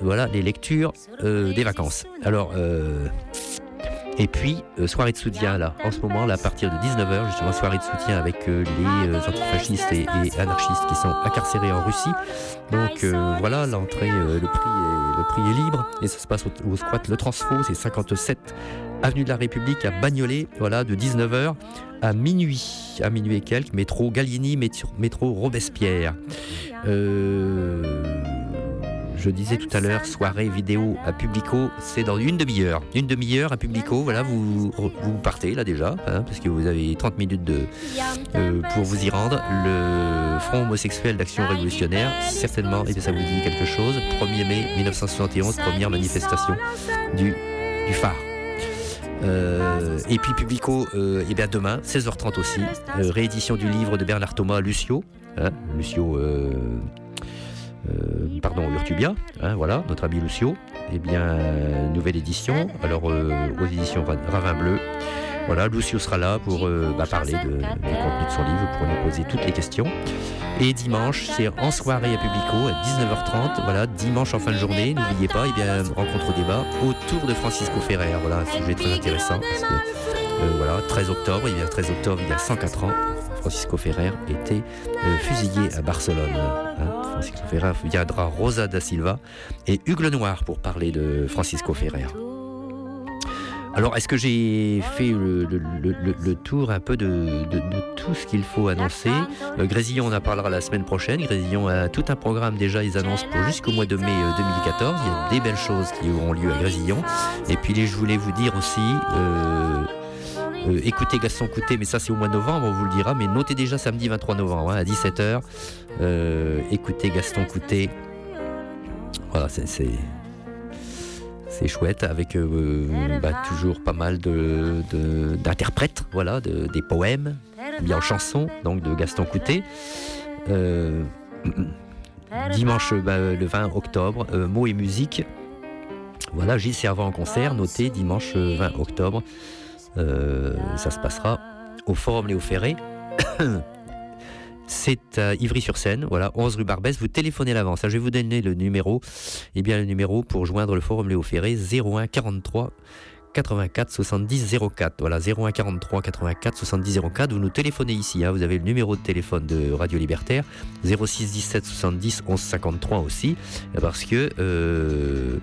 voilà, les lectures euh, des vacances. Alors, euh, et puis, euh, soirée de soutien, là, en ce moment, là, à partir de 19h, justement, soirée de soutien avec les antifascistes et, anarchistes qui sont incarcérés en Russie. Donc, voilà, l'entrée, le, prix est, libre, et ça se passe au, au squat Le Transfo, c'est 57 avenue de la République à Bagnolet, voilà, de 19h à minuit, à minuit et quelques, métro Gallieni, métro, Robespierre. Je disais tout à l'heure, soirée vidéo à Publico, c'est dans une demi-heure. Une demi-heure à Publico, voilà, vous, vous partez là déjà, hein, parce que vous avez 30 minutes de, euh, pour vous y rendre. Le Front homosexuel d'action révolutionnaire, certainement, et ça vous dit quelque chose. 1er mai 1971, première manifestation du, du phare. Euh, et puis Publico, euh, et bien demain, 16h30 aussi, réédition du livre de Bernard Thomas, Lucio, hein, Lucio, euh, pardon, Urtubia, hein, voilà, notre ami Lucio. Et bien, euh, nouvelle édition, alors euh, aux éditions Ra- Ravin Bleu. Voilà, Lucio sera là pour bah, parler de, du contenu de son livre, pour nous poser toutes les questions. Et dimanche, c'est en soirée à Publico à 19h30. Voilà, dimanche en fin de journée, n'oubliez pas, et bien, rencontre au débat autour de Francisco Ferrer. Voilà, un sujet très intéressant parce que voilà, 13 octobre, il y a 13 octobre, il y a 104 ans, Francisco Ferrer était fusillé à Barcelone. hein. Francisco Ferrer viendra Rosa da Silva et Hugues Lenoir pour parler de Francisco Ferrer. Alors, est-ce que j'ai fait le, tour un peu de, tout ce qu'il faut annoncer? Euh, Grésillon, on en parlera la semaine prochaine. Grésillon a tout un programme déjà, ils annoncent pour jusqu'au mois de mai euh, 2014. Il y a des belles choses qui auront lieu à Grésillon. Et puis, je voulais vous dire aussi, euh, euh, écoutez Gaston Coutet, mais ça c'est au mois de novembre, on vous le dira. Mais notez déjà samedi 23 novembre hein, à 17h. Euh, écoutez Gaston Coutet. Voilà, c'est- chouette avec euh, bah, toujours pas mal d'interprètes, voilà, de- des poèmes mis en chanson, donc de Gaston Coutet. Dimanche bah, le 20 octobre, mots et musique. Voilà, Gilles Servant en concert, noté dimanche euh, 20 octobre. Euh, ça se passera au Forum Léo Ferré. C'est à Ivry-sur-Seine, voilà, 11 rue Barbès. Vous téléphonez à l'avance. hein, Je vais vous donner le numéro. Eh bien, le numéro pour joindre le Forum Léo Ferré, 01 43 84 70 04. Voilà, 01 43 84 70 04. Vous nous téléphonez ici. hein, Vous avez le numéro de téléphone de Radio Libertaire, 06 17 70 11 53 aussi. Parce que. euh,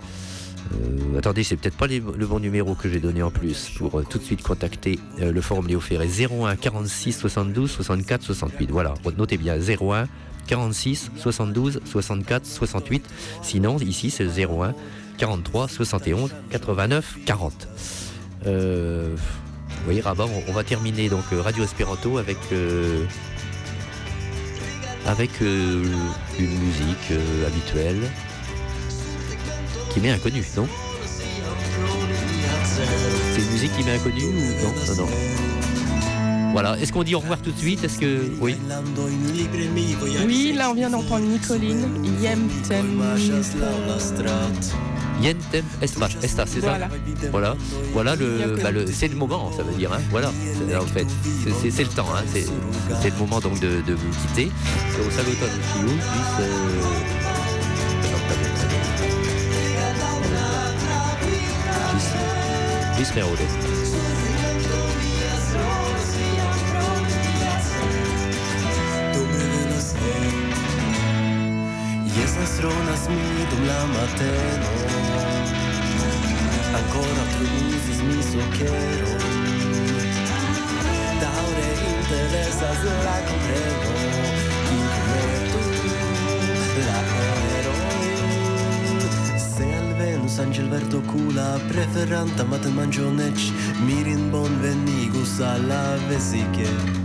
euh, attendez, c'est peut-être pas le bon numéro que j'ai donné en plus pour euh, tout de suite contacter euh, le forum Léo Ferré 01 46 72 64 68. Voilà, notez bien 01 46 72 64 68. Sinon, ici c'est le 01 43 71 89 40. Euh, oui, Rabat, on, on va terminer donc Radio Espéranto avec avec une musique habituelle qui m'est inconnue, non C'est une musique qui m'est inconnue ou non Non, non. Voilà, est-ce qu'on dit au revoir tout de suite Est-ce que. Oui. Oui, là on vient d'entendre Nicoline, Yem Tem Yentem Esta, Esta c'est ça Voilà. Voilà, voilà le, bah, le- c'est le moment, ça veut dire, hein, voilà, en fait, c'est- le temps, hein, c'est le moment donc de, de vous quitter. Donc, saluton Disney Audio. strona smidu la mateno Ancora Daure la compreno San sanjel verdo kula preferanta maten manjonec mirin bon venigus alla vesique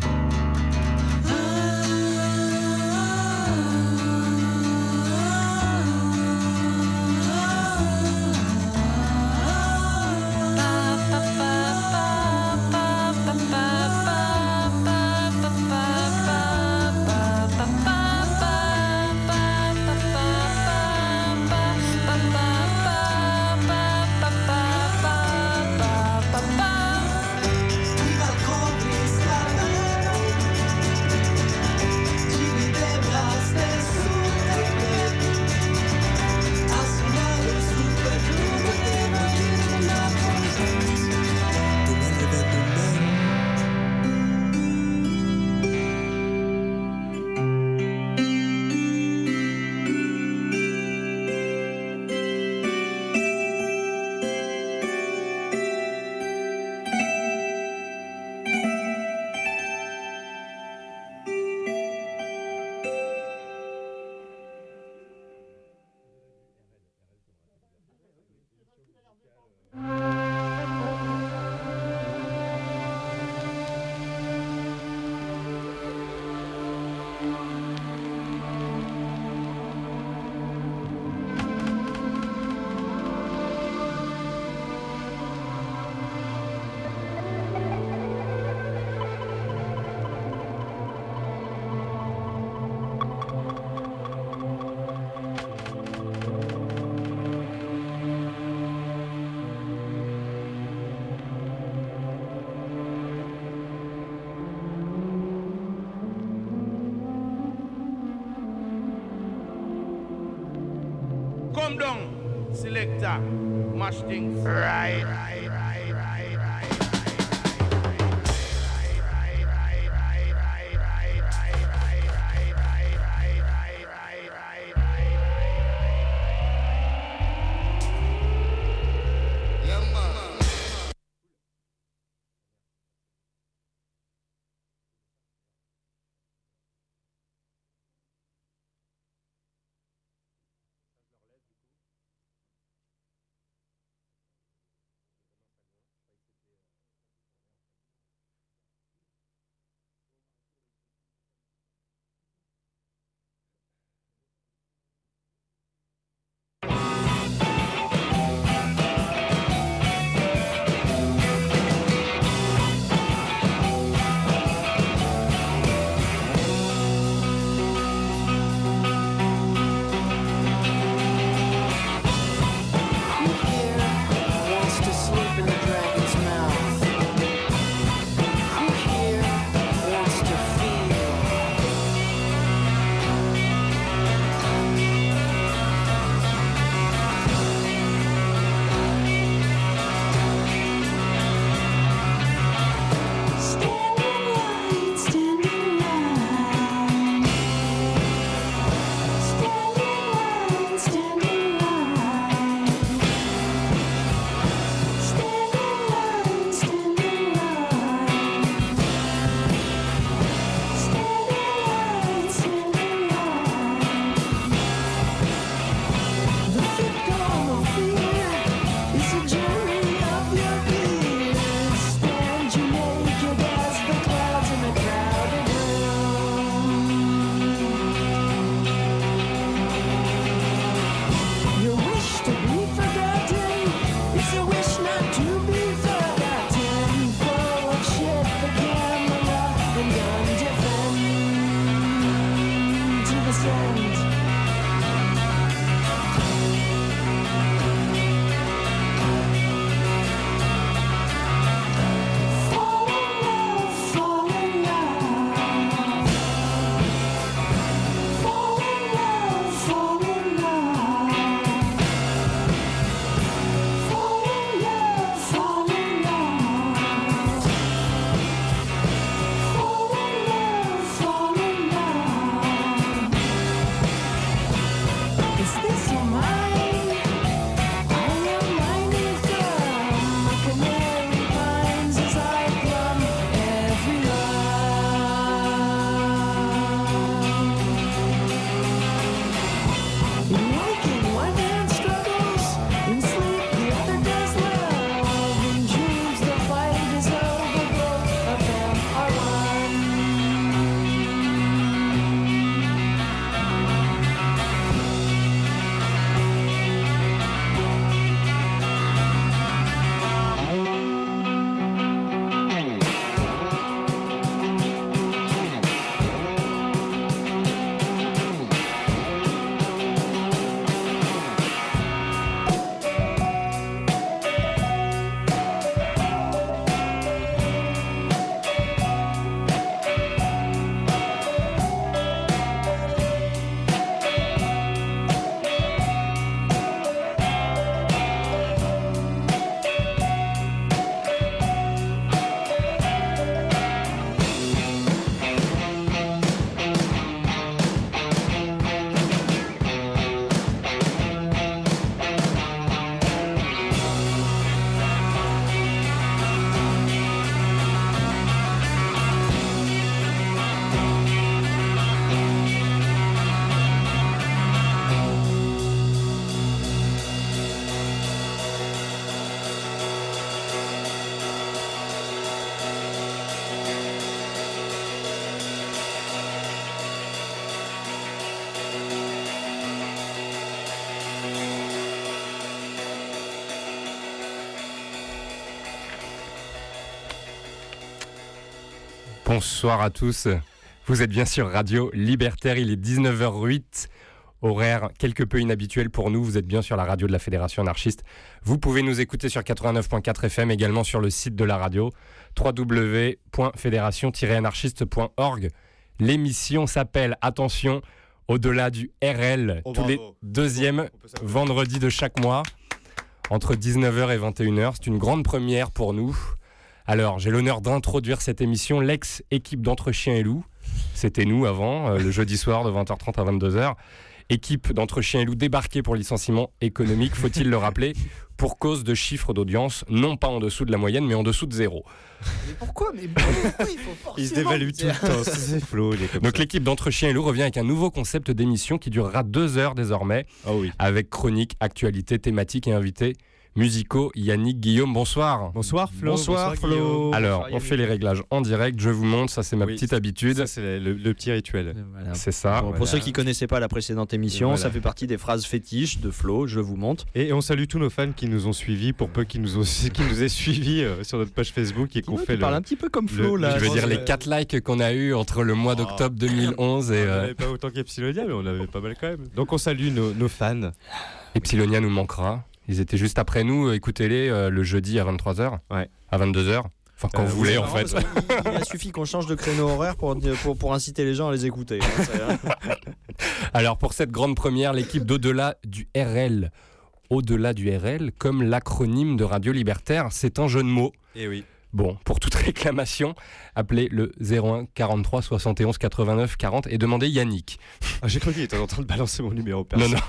right? Bonsoir à tous. Vous êtes bien sûr Radio Libertaire, il est 19h08, horaire quelque peu inhabituel pour nous. Vous êtes bien sur la radio de la Fédération anarchiste. Vous pouvez nous écouter sur 89.4 FM, également sur le site de la radio www.fédération-anarchiste.org. L'émission s'appelle Attention au-delà du RL, Oh, tous les deuxièmes vendredis de chaque mois, entre 19h et 21h. C'est une grande première pour nous. Alors, j'ai l'honneur d'introduire cette émission, l'ex-équipe d'Entre Chiens et Loups. C'était nous avant, euh, le jeudi soir de 20h30 à 22h. Équipe d'Entre Chiens et Loups débarquée pour licenciement économique, faut-il le rappeler, pour cause de chiffres d'audience, non pas en dessous de la moyenne, mais en dessous de zéro. Mais pourquoi Mais pourquoi il faut forcément Il se dévalue tout le temps. C'est Flo, il est comme Donc l'équipe d'Entre Chiens et Loups revient avec un nouveau concept d'émission qui durera deux heures désormais, Ah oui. avec chronique, actualité, thématique et invités musicaux. Yannick, Guillaume, bonsoir. Bonsoir Flo. Bonsoir, Flo. Guillaume. Alors, Bonsoir, on fait les réglages en direct, je vous montre, ça c'est ma Oui, petite habitude. Ça, c'est le, le petit rituel. Voilà. C'est ça. Bon, voilà. Pour ceux qui connaissaient pas la précédente émission, Voilà. ça fait partie des phrases fétiches de Flo, je vous montre. Et on salue tous nos fans qui nous ont suivis, pour peu qu'ils nous, ont, qui nous aient suivis euh, sur notre page Facebook et qu'on fait le. parles un petit peu comme Flo le- là. Je veux dire les que- 4 likes qu'on a eu entre le mois Oh. d'octobre 2011 et On euh, n'avait pas autant qu'Epsilonia, mais on avait pas mal quand même. Donc on salue nos, nos fans. Epsilonia nous manquera. Ils étaient juste après nous, écoutez-les euh, le jeudi à 23h, Ouais. à 22h. Enfin, quand Euh, vous voulez en fait. qu'il- Il a suffi qu'on change de créneau horaire pour, pour, pour inciter les gens à les écouter. hein. Alors pour cette grande première, l'équipe d'au-delà du RL. Au-delà du RL, comme l'acronyme de Radio Libertaire, c'est un jeu de mots. Et oui. Bon, pour toute réclamation, appelez le 01 43 71 89 40 et demandez Yannick. Ah, J'ai cru qu'il était en train de balancer mon numéro Non, perso. non.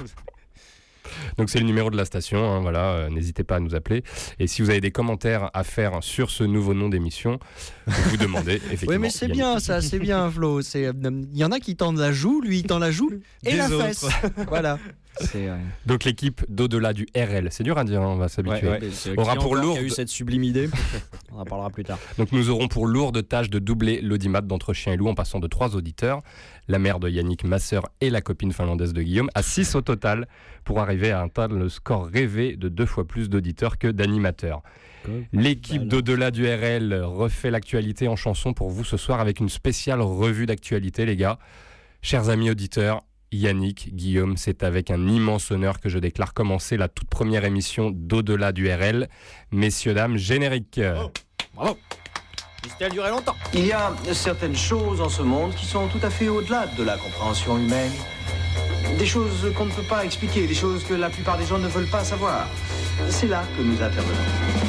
Donc c'est le numéro de la station, hein, voilà, euh, n'hésitez pas à nous appeler. Et si vous avez des commentaires à faire sur ce nouveau nom d'émission, vous demandez effectivement. Oui, mais c'est bien ça, c'est bien Flo. C'est, euh, Il y en a qui tendent la joue, lui il tend la joue et Des la autres. fesse. voilà. Euh, Donc l'équipe d'au-delà du RL, c'est dur à dire, hein, on va s'habituer. Ouais, Aura pour encore qui a lourde. eu cette sublime idée. On en parlera plus tard. Donc nous aurons pour lourde tâche de doubler l'audimat d'entre chien et loup en passant de trois auditeurs, la mère de Yannick, ma sœur et la copine finlandaise de Guillaume, à 6 au total pour arriver à atteindre le score rêvé de deux fois plus d'auditeurs que d'animateurs. L'équipe d'au-delà du RL refait l'actualité en chanson pour vous ce soir avec une spéciale revue d'actualité les gars. Chers amis auditeurs, Yannick, Guillaume, c'est avec un immense honneur que je déclare commencer la toute première émission d'au-delà du RL. Messieurs, dames, générique. Bravo. C'était duré longtemps. Il y a certaines choses en ce monde qui sont tout à fait au-delà de la compréhension humaine. Des choses qu'on ne peut pas expliquer, des choses que la plupart des gens ne veulent pas savoir. C'est là que nous intervenons.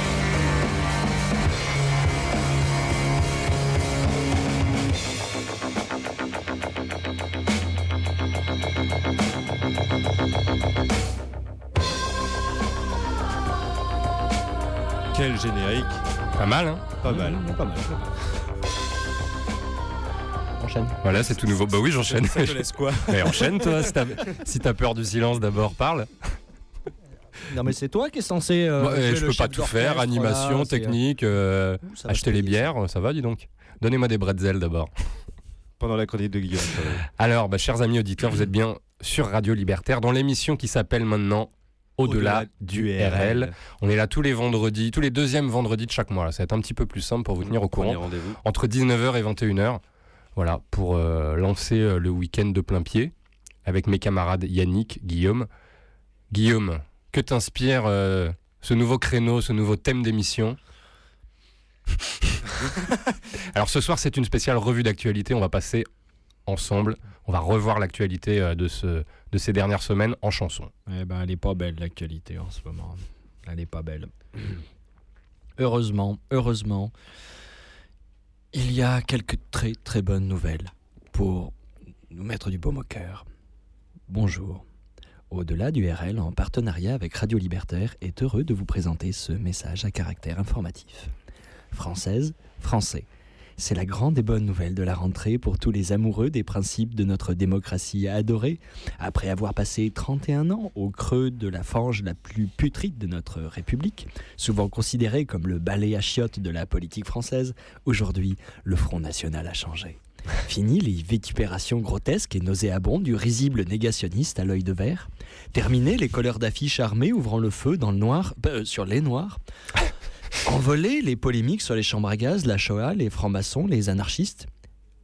Quel générique. Pas mal, hein Pas mal. Pas mal. Enchaîne. Voilà, c'est tout nouveau. Bah oui, j'enchaîne. Ça te laisse quoi? Mais enchaîne toi, si t'as si peur du silence d'abord, parle. Non mais c'est toi qui es censé. euh, eh, je peux pas tout faire, animation, là, technique, euh, ouh, acheter les ça. bières, ça va dis donc. Donnez-moi des bretzels d'abord. Pendant la chronique de Guillaume. Alors, bah, chers amis auditeurs, vous êtes bien sur Radio Libertaire dans l'émission qui s'appelle maintenant Au-delà du RL. On est là tous les vendredis, tous les deuxièmes vendredis de chaque mois. Là. Ça va être un petit peu plus simple pour vous tenir au courant. Entre 19h et 21h. Voilà, pour euh, lancer euh, le week-end de plein pied avec mes camarades Yannick, Guillaume. Guillaume, que t'inspire euh, ce nouveau créneau, ce nouveau thème d'émission? Alors ce soir, c'est une spéciale revue d'actualité. On va passer ensemble, on va revoir l'actualité euh, de, ce, de ces dernières semaines en chanson. Eh ben, elle est pas belle l'actualité en ce moment. Elle est pas belle. heureusement, heureusement, il y a quelques très très bonnes nouvelles pour nous mettre du baume au cœur. Bonjour. Au-delà du RL, en partenariat avec Radio Libertaire, est heureux de vous présenter ce message à caractère informatif. Française, français. C'est la grande et bonne nouvelle de la rentrée pour tous les amoureux des principes de notre démocratie adorée. Après avoir passé 31 ans au creux de la fange la plus putride de notre République, souvent considérée comme le balai à chiottes de la politique française, aujourd'hui, le Front National a changé. Fini les vitupérations grotesques et nauséabondes du risible négationniste à l'œil de verre. Terminé les couleurs d'affiches armées ouvrant le feu dans le noir, euh, sur les noirs. Envolé les polémiques sur les chambres à gaz, la Shoah, les francs-maçons, les anarchistes.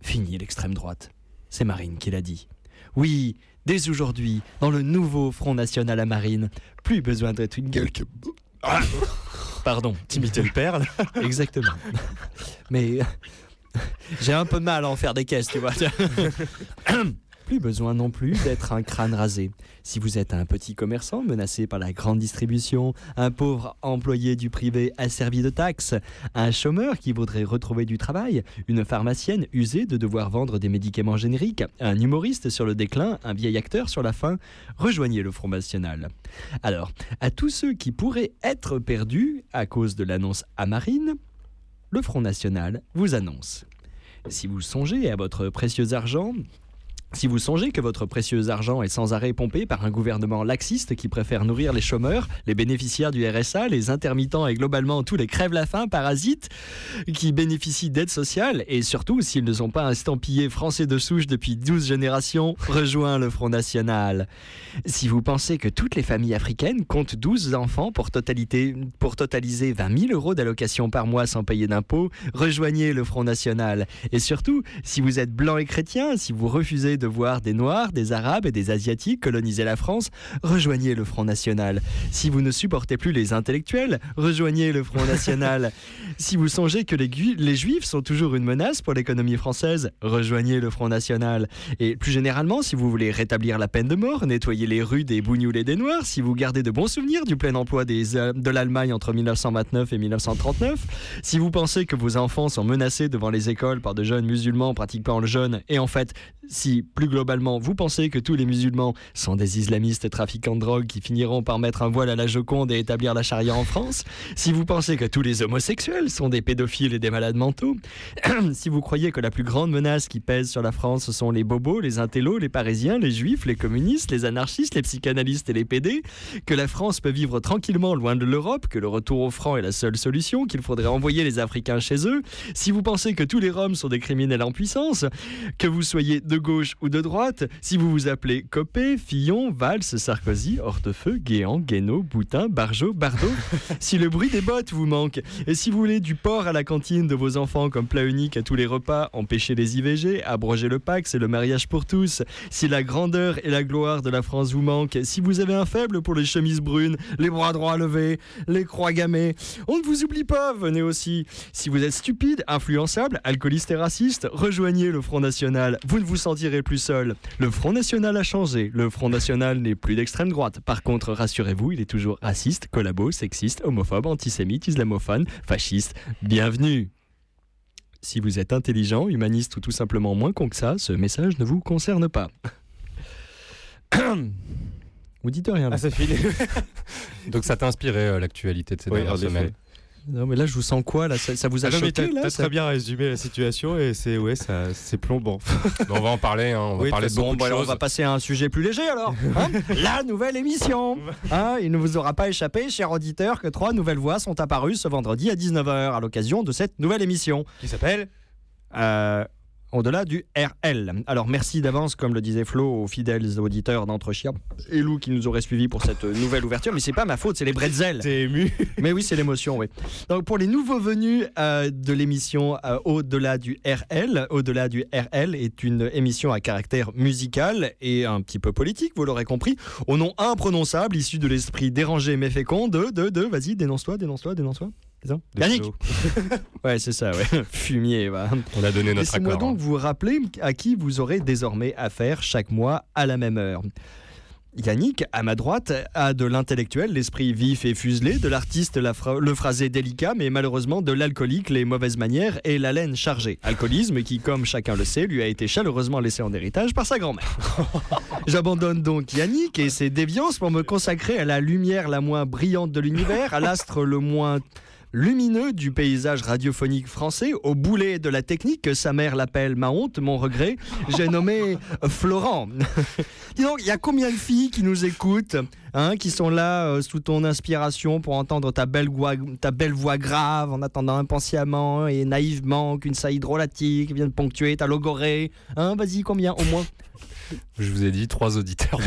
Fini l'extrême droite. C'est Marine qui l'a dit. Oui, dès aujourd'hui, dans le nouveau Front National à Marine, plus besoin d'être une gueule que... Ah Pardon. T'imitais le père, là Exactement. Mais j'ai un peu mal à en faire des caisses, tu vois. Plus besoin non plus d'être un crâne rasé. Si vous êtes un petit commerçant menacé par la grande distribution, un pauvre employé du privé asservi de taxes, un chômeur qui voudrait retrouver du travail, une pharmacienne usée de devoir vendre des médicaments génériques, un humoriste sur le déclin, un vieil acteur sur la fin, rejoignez le Front National. Alors, à tous ceux qui pourraient être perdus à cause de l'annonce à Marine, le Front National vous annonce. Si vous songez à votre précieux argent, si vous songez que votre précieux argent est sans arrêt pompé par un gouvernement laxiste qui préfère nourrir les chômeurs, les bénéficiaires du RSA, les intermittents et globalement tous les crèves-la-faim parasites qui bénéficient d'aides sociales, et surtout s'ils ne sont pas estampillés français de souche depuis 12 générations, rejoins le Front National. Si vous pensez que toutes les familles africaines comptent 12 enfants pour, pour totaliser 20 000 euros d'allocation par mois sans payer d'impôts, rejoignez le Front National. Et surtout, si vous êtes blanc et chrétien, si vous refusez de voir des Noirs, des Arabes et des Asiatiques coloniser la France, rejoignez le Front National. Si vous ne supportez plus les intellectuels, rejoignez le Front National. si vous songez que les, les Juifs sont toujours une menace pour l'économie française, rejoignez le Front National. Et plus généralement, si vous voulez rétablir la peine de mort, nettoyer les rues des bougnoules et des Noirs, si vous gardez de bons souvenirs du plein emploi des, euh, de l'Allemagne entre 1929 et 1939, si vous pensez que vos enfants sont menacés devant les écoles par de jeunes musulmans pratiquant le jeûne, et en fait, si plus globalement vous pensez que tous les musulmans sont des islamistes trafiquants de drogue qui finiront par mettre un voile à la Joconde et établir la charia en France, si vous pensez que tous les homosexuels sont des pédophiles et des malades mentaux, si vous croyez que la plus grande menace qui pèse sur la France sont les bobos, les intellos, les parisiens, les juifs, les communistes, les anarchistes, les psychanalystes et les PD, que la France peut vivre tranquillement loin de l'Europe, que le retour au franc est la seule solution, qu'il faudrait envoyer les Africains chez eux, si vous pensez que tous les Roms sont des criminels en puissance, que vous soyez de gauche ou de droite, si vous vous appelez Copé, Fillon, Valls, Sarkozy, Hortefeux, Guéant, Guénaud, Boutin, Barjot, Bardot, si le bruit des bottes vous manque, et si vous voulez du porc à la cantine de vos enfants comme plat unique à tous les repas, empêcher les IVG, abroger le Pax et le mariage pour tous, si la grandeur et la gloire de la France vous manquent, si vous avez un faible pour les chemises brunes, les bras droits levés, les croix gammées, on ne vous oublie pas, venez aussi. Si vous êtes stupide, influençable, alcooliste et raciste, rejoignez le Front National, vous ne vous sentirez plus seul. Le Front National a changé. Le Front National n'est plus d'extrême droite. Par contre, rassurez-vous, il est toujours raciste, collabo, sexiste, homophobe, antisémite, islamophone, fasciste. Bienvenue Si vous êtes intelligent, humaniste ou tout simplement moins con que ça, ce message ne vous concerne pas. vous dites rien là. Ah. Donc ça t'a inspiré euh, l'actualité de ces Oui, dernières semaines Non mais là je vous sens quoi là? Ça, ça vous a Ah non, mais choqué t'as ça- très bien résumé la situation et c'est ouais, ça, c'est plombant. On va en parler, hein, on va Oui, parler de beaucoup Bon, de bah, alors, on choses. va passer à un sujet plus léger alors. hein? La nouvelle émission. Hein, il ne vous aura pas échappé, chers auditeurs, que trois nouvelles voix sont apparues ce vendredi à 19h à l'occasion de cette nouvelle émission. Qui s'appelle? Euh, au-delà du RL. Alors merci d'avance, comme le disait Flo, aux fidèles auditeurs d'Entre Chiens et Lou qui nous auraient suivis pour cette nouvelle ouverture. Mais c'est pas ma faute, c'est les bretzels. T'es ému Mais oui, c'est l'émotion, oui. Donc pour les nouveaux venus euh, de l'émission euh, Au-delà du RL, Au-delà du RL est une émission à caractère musical et un petit peu politique, vous l'aurez compris, au nom imprononçable, issu de l'esprit dérangé mais fécond de, de, de, vas-y, dénonce-toi, dénonce-toi, dénonce-toi. Yannick. Ouais, c'est ça, ouais. Fumier, va. On a donné notre Laissez-moi accord. donc vous rappeler à qui vous aurez désormais affaire chaque mois à la même heure. Yannick, à ma droite, a de l'intellectuel, l'esprit vif et fuselé, de l'artiste, la le phrasé délicat, mais malheureusement de l'alcoolique, les mauvaises manières et la laine chargée. Alcoolisme qui, comme chacun le sait, lui a été chaleureusement laissé en héritage par sa grand-mère. J'abandonne donc Yannick et ses déviances pour me consacrer à la lumière la moins brillante de l'univers, à l'astre le moins lumineux du paysage radiophonique français, au boulet de la technique que sa mère l'appelle ma honte, mon regret, j'ai nommé Florent. Dis donc, il y a combien de filles qui nous écoutent, hein, qui sont là euh, sous ton inspiration pour entendre ta belle, voix, ta belle voix grave en attendant impatiemment et naïvement qu'une saillie drôlatique vienne ponctuer ta logorée hein, Vas-y, combien au moins? Je vous ai dit trois auditeurs,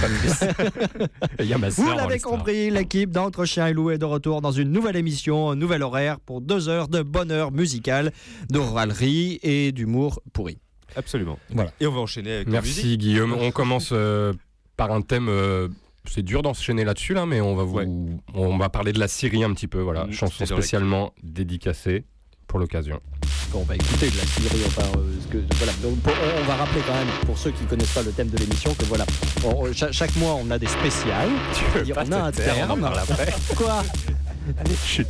Il y a ma Vous l'avez compris, l'équipe d'Entre Chien et Loup est de retour dans une nouvelle émission, un nouvel horaire pour deux heures de bonheur musical, d'oralerie et d'humour pourri. Absolument. Voilà. Et on va enchaîner avec Merci Guillaume. On commence euh, par un thème. Euh, c'est dur d'enchaîner là-dessus là, mais on va vous, on va parler de la Syrie un petit peu. Voilà, mmh, chanson spécialement dédicacée pour l'occasion. On va écouter de la Syrie. Enfin, euh, voilà. on, va rappeler quand même, pour ceux qui ne connaissent pas le thème de l'émission, que voilà, chaque, mois on a des spéciales. Tu on a un terme. Quoi? Allez, chut.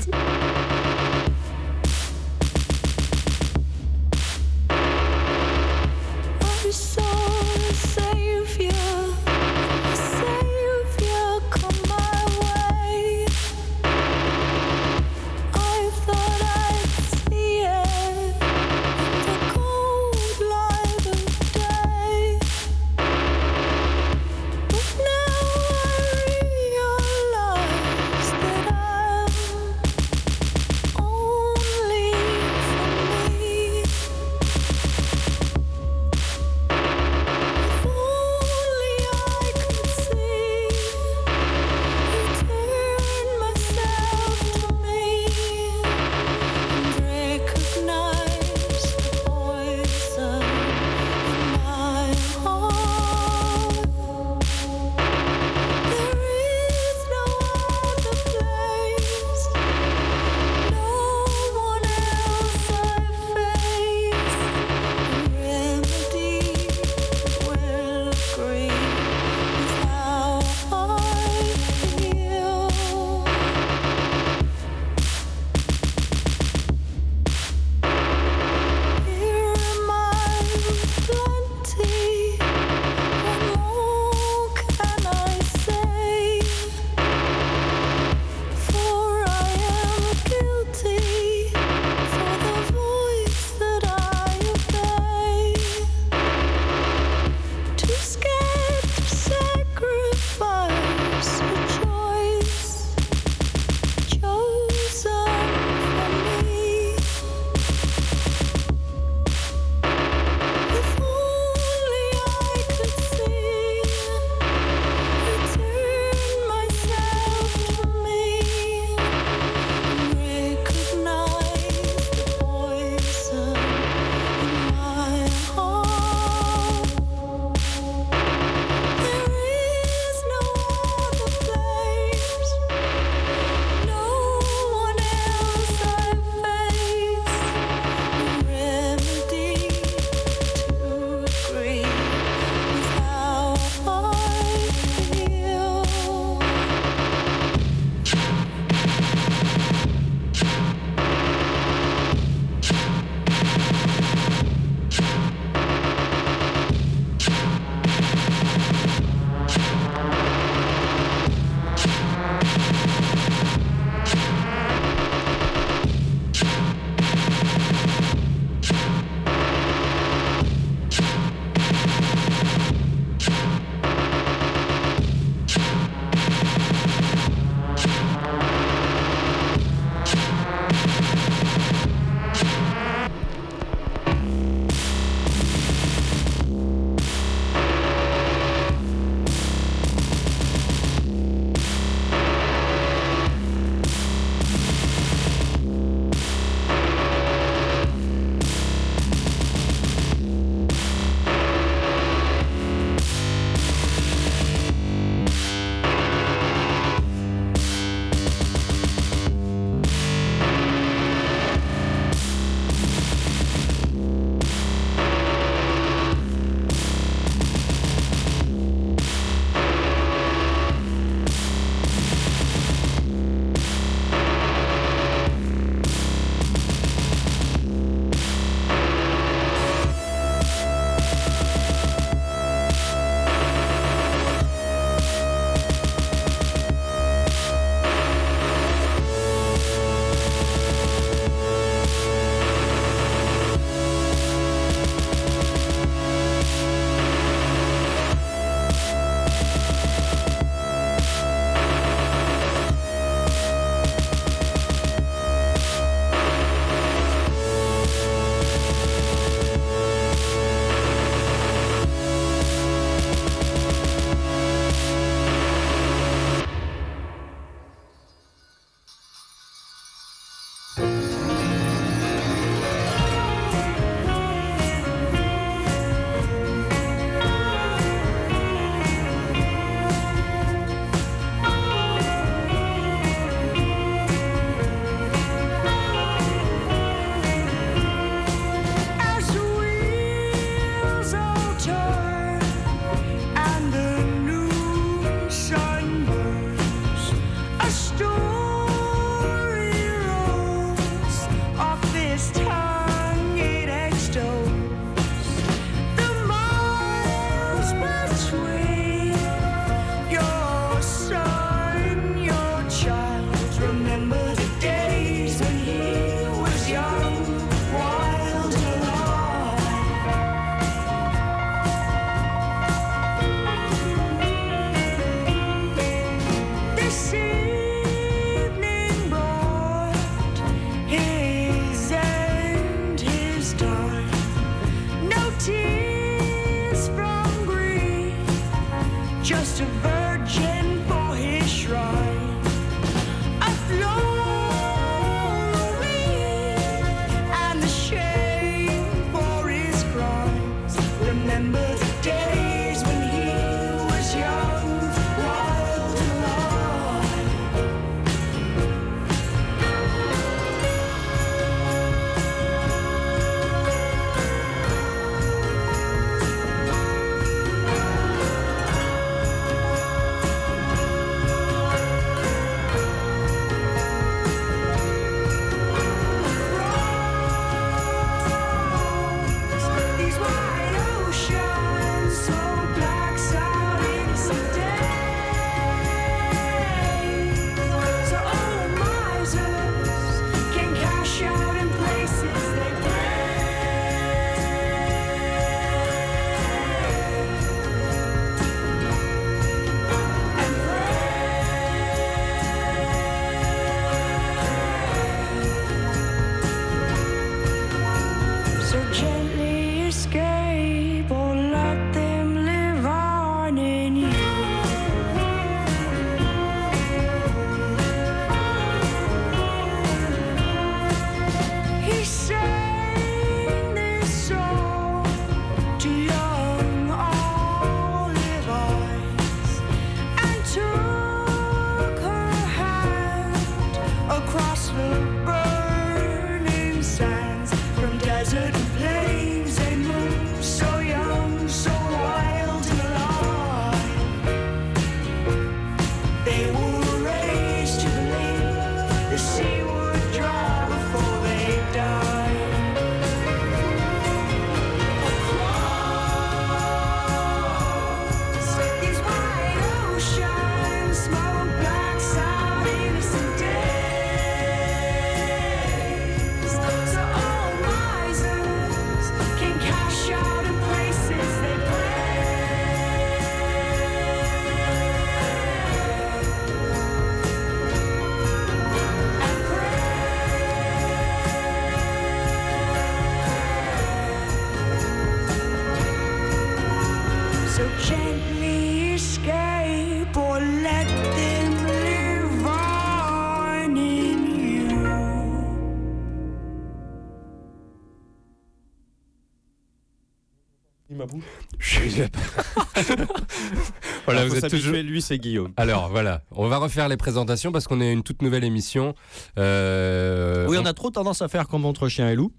Êtes toujours. Lui, c'est Guillaume. Alors voilà, on va refaire les présentations parce qu'on est une toute nouvelle émission. Euh, Oui, on a trop tendance à faire comme entre chien et loup.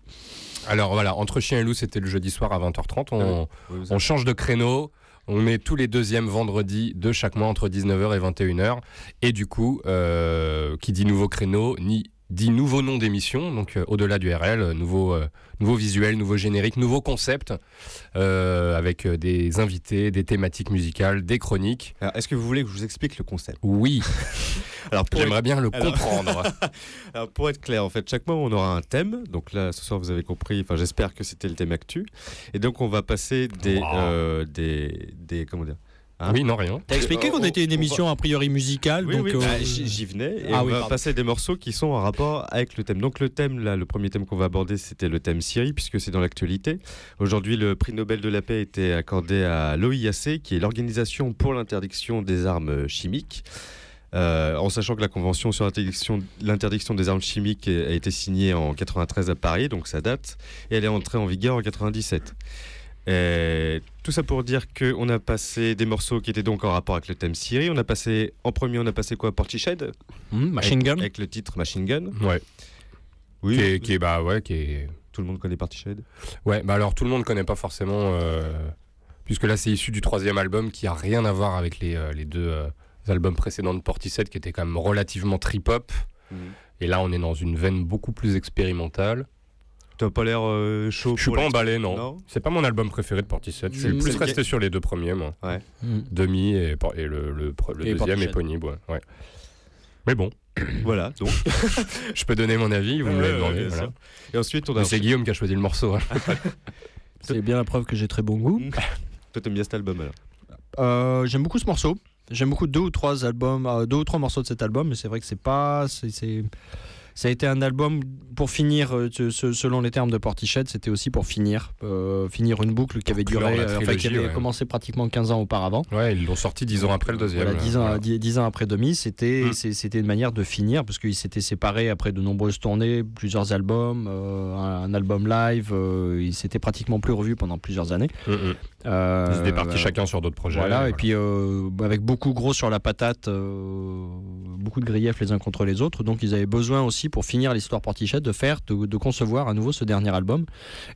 Alors voilà, entre chien et loup, c'était le jeudi soir à 20h30. On, Oui, vous on change de créneau. On met tous les deuxièmes vendredis de chaque mois entre 19h et 21h. Et du coup, euh, qui dit nouveau créneau, ni dit nouveau nom d'émission, donc euh, au-delà du RL, euh, nouveau, euh, nouveau visuel, nouveau générique, nouveau concept, euh, avec euh, des invités, des thématiques musicales, des chroniques. Est-ce que vous voulez que je vous explique le concept? Oui, Alors, j'aimerais bien le Alors- comprendre. Alors, pour être clair, en fait, chaque mois, on aura un thème. Donc là, ce soir, vous avez compris. Enfin, j'espère que c'était le thème actu. Et donc, on va passer des, Wow. euh, des, des, comment dire Hein oui, non, rien. T'as expliqué Euh, qu'on on- était une on émission a priori musicale, Oui, donc oui, euh, bah, j'y venais. Et Ah on oui, va pardon. passer des morceaux qui sont en rapport avec le thème. Donc, le thème, là, le premier thème qu'on va aborder, c'était le thème Syrie, puisque c'est dans l'actualité. Aujourd'hui, le prix Nobel de la paix a été accordé à l'OIAC, qui est l'Organisation pour l'interdiction des armes chimiques. Euh, en sachant que la convention sur l'interdiction l'interdiction des armes chimiques a a été signée en 93 à Paris, donc ça date, et elle est entrée en vigueur en 97. Et tout ça pour dire qu'on a passé des morceaux qui étaient donc en rapport avec le thème Syrie. On a passé, en premier, on a passé quoi? Portiched hmm, Machine avec, Gun? Avec le titre Machine Gun. Ouais. Oui, Qui est, qui est- bah ouais, qui est. tout le monde connaît Portiched. Ouais, bah alors tout le monde connaît pas forcément, euh, puisque là c'est issu du troisième album qui a rien à voir avec les, euh, les deux euh, albums précédents de Portishead qui étaient quand même relativement trip-hop. Et là on est dans une veine beaucoup plus expérimentale. Tu pas l'air euh, chaud Je suis pas emballé, non. Non C'est pas mon album préféré de Portishead. Je suis Mm. plus resté sur les deux premiers, moi. Hmm. Demi et, le, le, pre- le Et deuxième éponyme, ouais. ouais. Mais bon, Voilà, donc. je peux donner mon avis, vous me l'avez ouais, demandé. bien voilà. sûr. Et ensuite, on a. Mais C'est Guillaume qui a choisi le morceau. hein. C'est bien la preuve que j'ai très bon goût. Toi, t'aimes bien cet album alors Euh, J'aime beaucoup ce morceau. J'aime beaucoup deux ou trois albums, euh, deux ou trois morceaux de cet album, mais c'est vrai que c'est pas, c'est- Ça a été un album pour finir, euh, selon les termes de Portichet, c'était aussi pour finir, euh, finir une boucle qui avait duré, euh, enfin, qui avait ouais. commencé pratiquement 15 ans auparavant. Ouais, ils l'ont sorti 10 ans après le deuxième. Voilà, 10 ans, Voilà. 10 10 ans après Demi, c'était Mm. c'était une manière de finir parce qu'ils s'étaient séparés après de nombreuses tournées, plusieurs albums, euh, un, album live. euh, ils s'étaient pratiquement plus revus pendant plusieurs années. Mm, mm. Ils étaient partis euh, chacun sur d'autres projets. Voilà, et puis avec beaucoup gros sur la patate, beaucoup de griefs les uns contre les autres. Donc ils avaient besoin aussi, pour finir l'histoire Portichet, de faire, de, de concevoir à nouveau ce dernier album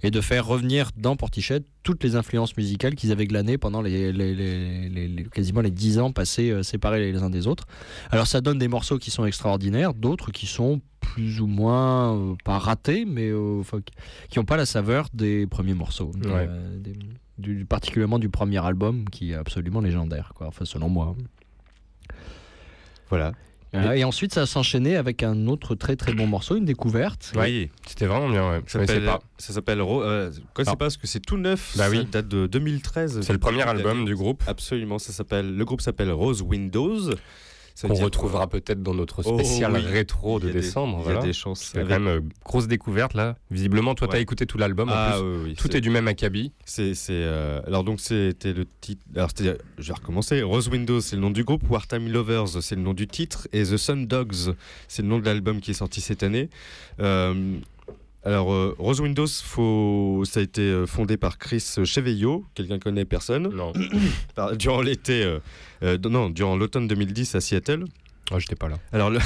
et de faire revenir dans Portichet toutes les influences musicales qu'ils avaient glanées pendant les, les- les- les- les- quasiment les dix ans passés euh, séparés les uns des autres. Alors ça donne des morceaux qui sont extraordinaires, d'autres qui sont plus ou moins euh, pas ratés, mais euh, qui- n'ont pas la saveur des premiers morceaux, Ouais. Des- du, particulièrement du premier album qui est absolument légendaire, quoi. Enfin, selon moi. Voilà. Voilà, Et ensuite, ça s'enchaînait avec un autre très très bon morceau, une découverte. Oui. C'était vraiment bien, ouais. Je Ça s'appelle, pas. ça s'appelle euh, quoi, c'est Ah. pas parce que c'est tout neuf. Bah ça oui. date de 2013. C'est le premier album du groupe Absolument, ça s'appelle. Le groupe s'appelle Rose Windows. Ça qu'on retrouvera peut-être dans notre Oh, spécial oui. rétro de décembre. Il y a des chances. C'est quand même euh, grosse découverte là. Visiblement, toi, t'as Ouais. écouté tout l'album. en Ah plus. oui, tout est du même acabit. C'est, c'est, euh, alors donc c'était le titre. Alors c'était, je vais recommencer. Rose Windows, c'est le nom du groupe. Wartime Lovers, c'est le nom du titre. Et The Sun Dogs, c'est le nom de l'album qui est sorti cette année. Euh, alors euh, Rose Windows, faut, ça a été euh, fondé par Chris Cheveillot. Quelqu'un connaît personne. Non. Durant l'été, euh, non, durant l'automne 2010 à Seattle. Oh, j'étais pas là. Alors le-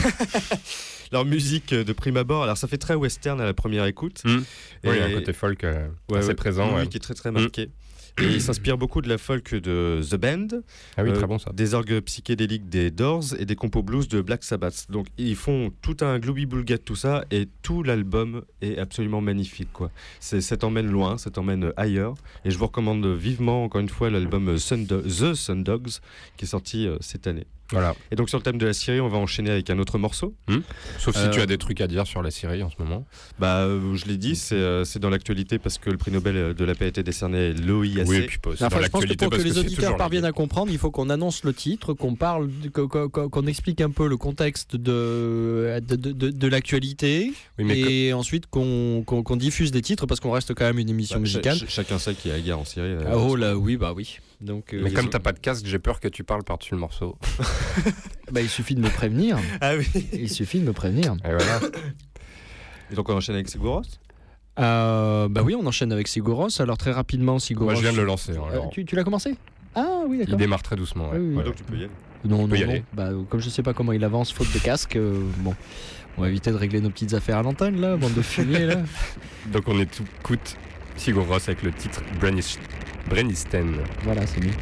leur musique de prime abord, alors ça fait très western à la première écoute. Hmm. Et- Oui, il y a un côté folk euh, Ouais, assez ouais. présent. Oui, ouais. qui est très très marqué. Et il s'inspire beaucoup de la folk de The Band, Ah oui, euh, très bon ça. des orgues psychédéliques des Doors et des compos blues de Black Sabbath. Donc ils font tout un glooby boulga de tout ça et tout l'album est absolument magnifique. Quoi. Ça t'emmène loin, ça t'emmène ailleurs. Et je vous recommande vivement encore une fois l'album The Sun Dogs qui est sorti euh, cette année. Voilà. Et donc sur le thème de la Syrie, on va enchaîner avec un autre morceau. Sauf si Euh, tu as des trucs à dire sur la Syrie en ce moment. Bah, euh, je l'ai dit, c'est, euh, c'est dans l'actualité parce que le prix Nobel de la paix a été décerné à l'OIAC. Oui, et puis pas- c'est Enfin, dans je pense que pour que les auditeurs parviennent vie. à comprendre, il faut qu'on annonce le titre, qu'on parle, qu'on- explique un peu le contexte de, de, de- de- de l'actualité, Oui, et ensuite qu'on diffuse des titres parce qu'on reste quand même une émission Bah, musicale. ch- ch- chacun sait qu'il y a la guerre en Syrie. euh, Ah, oh là, oui, bah oui. Donc, euh, Mais comme il- t'as pas de casque, j'ai peur que tu parles par-dessus le morceau. bah, il suffit de me prévenir. Ah oui. Il suffit de me prévenir. Et voilà. Et donc on enchaîne avec Seguros Euh, bah oui, on enchaîne avec Siguros. Alors très rapidement, Siguros. Moi, je viens de le lancer. hein, Euh, tu tu l'as commencé? Ah oui, Il d'accord. démarre très doucement. ouais. Oui, oui. Voilà. Donc tu peux y aller. Non, non, non. aller. Bah, comme je sais pas comment il avance, faute de casque, euh, bon, on va éviter de régler nos petites affaires à l'antenne là, bande de fumier là. Donc on est tout écoute Sigur Rós avec le titre Brennis- Brenniston. Voilà, c'est mieux.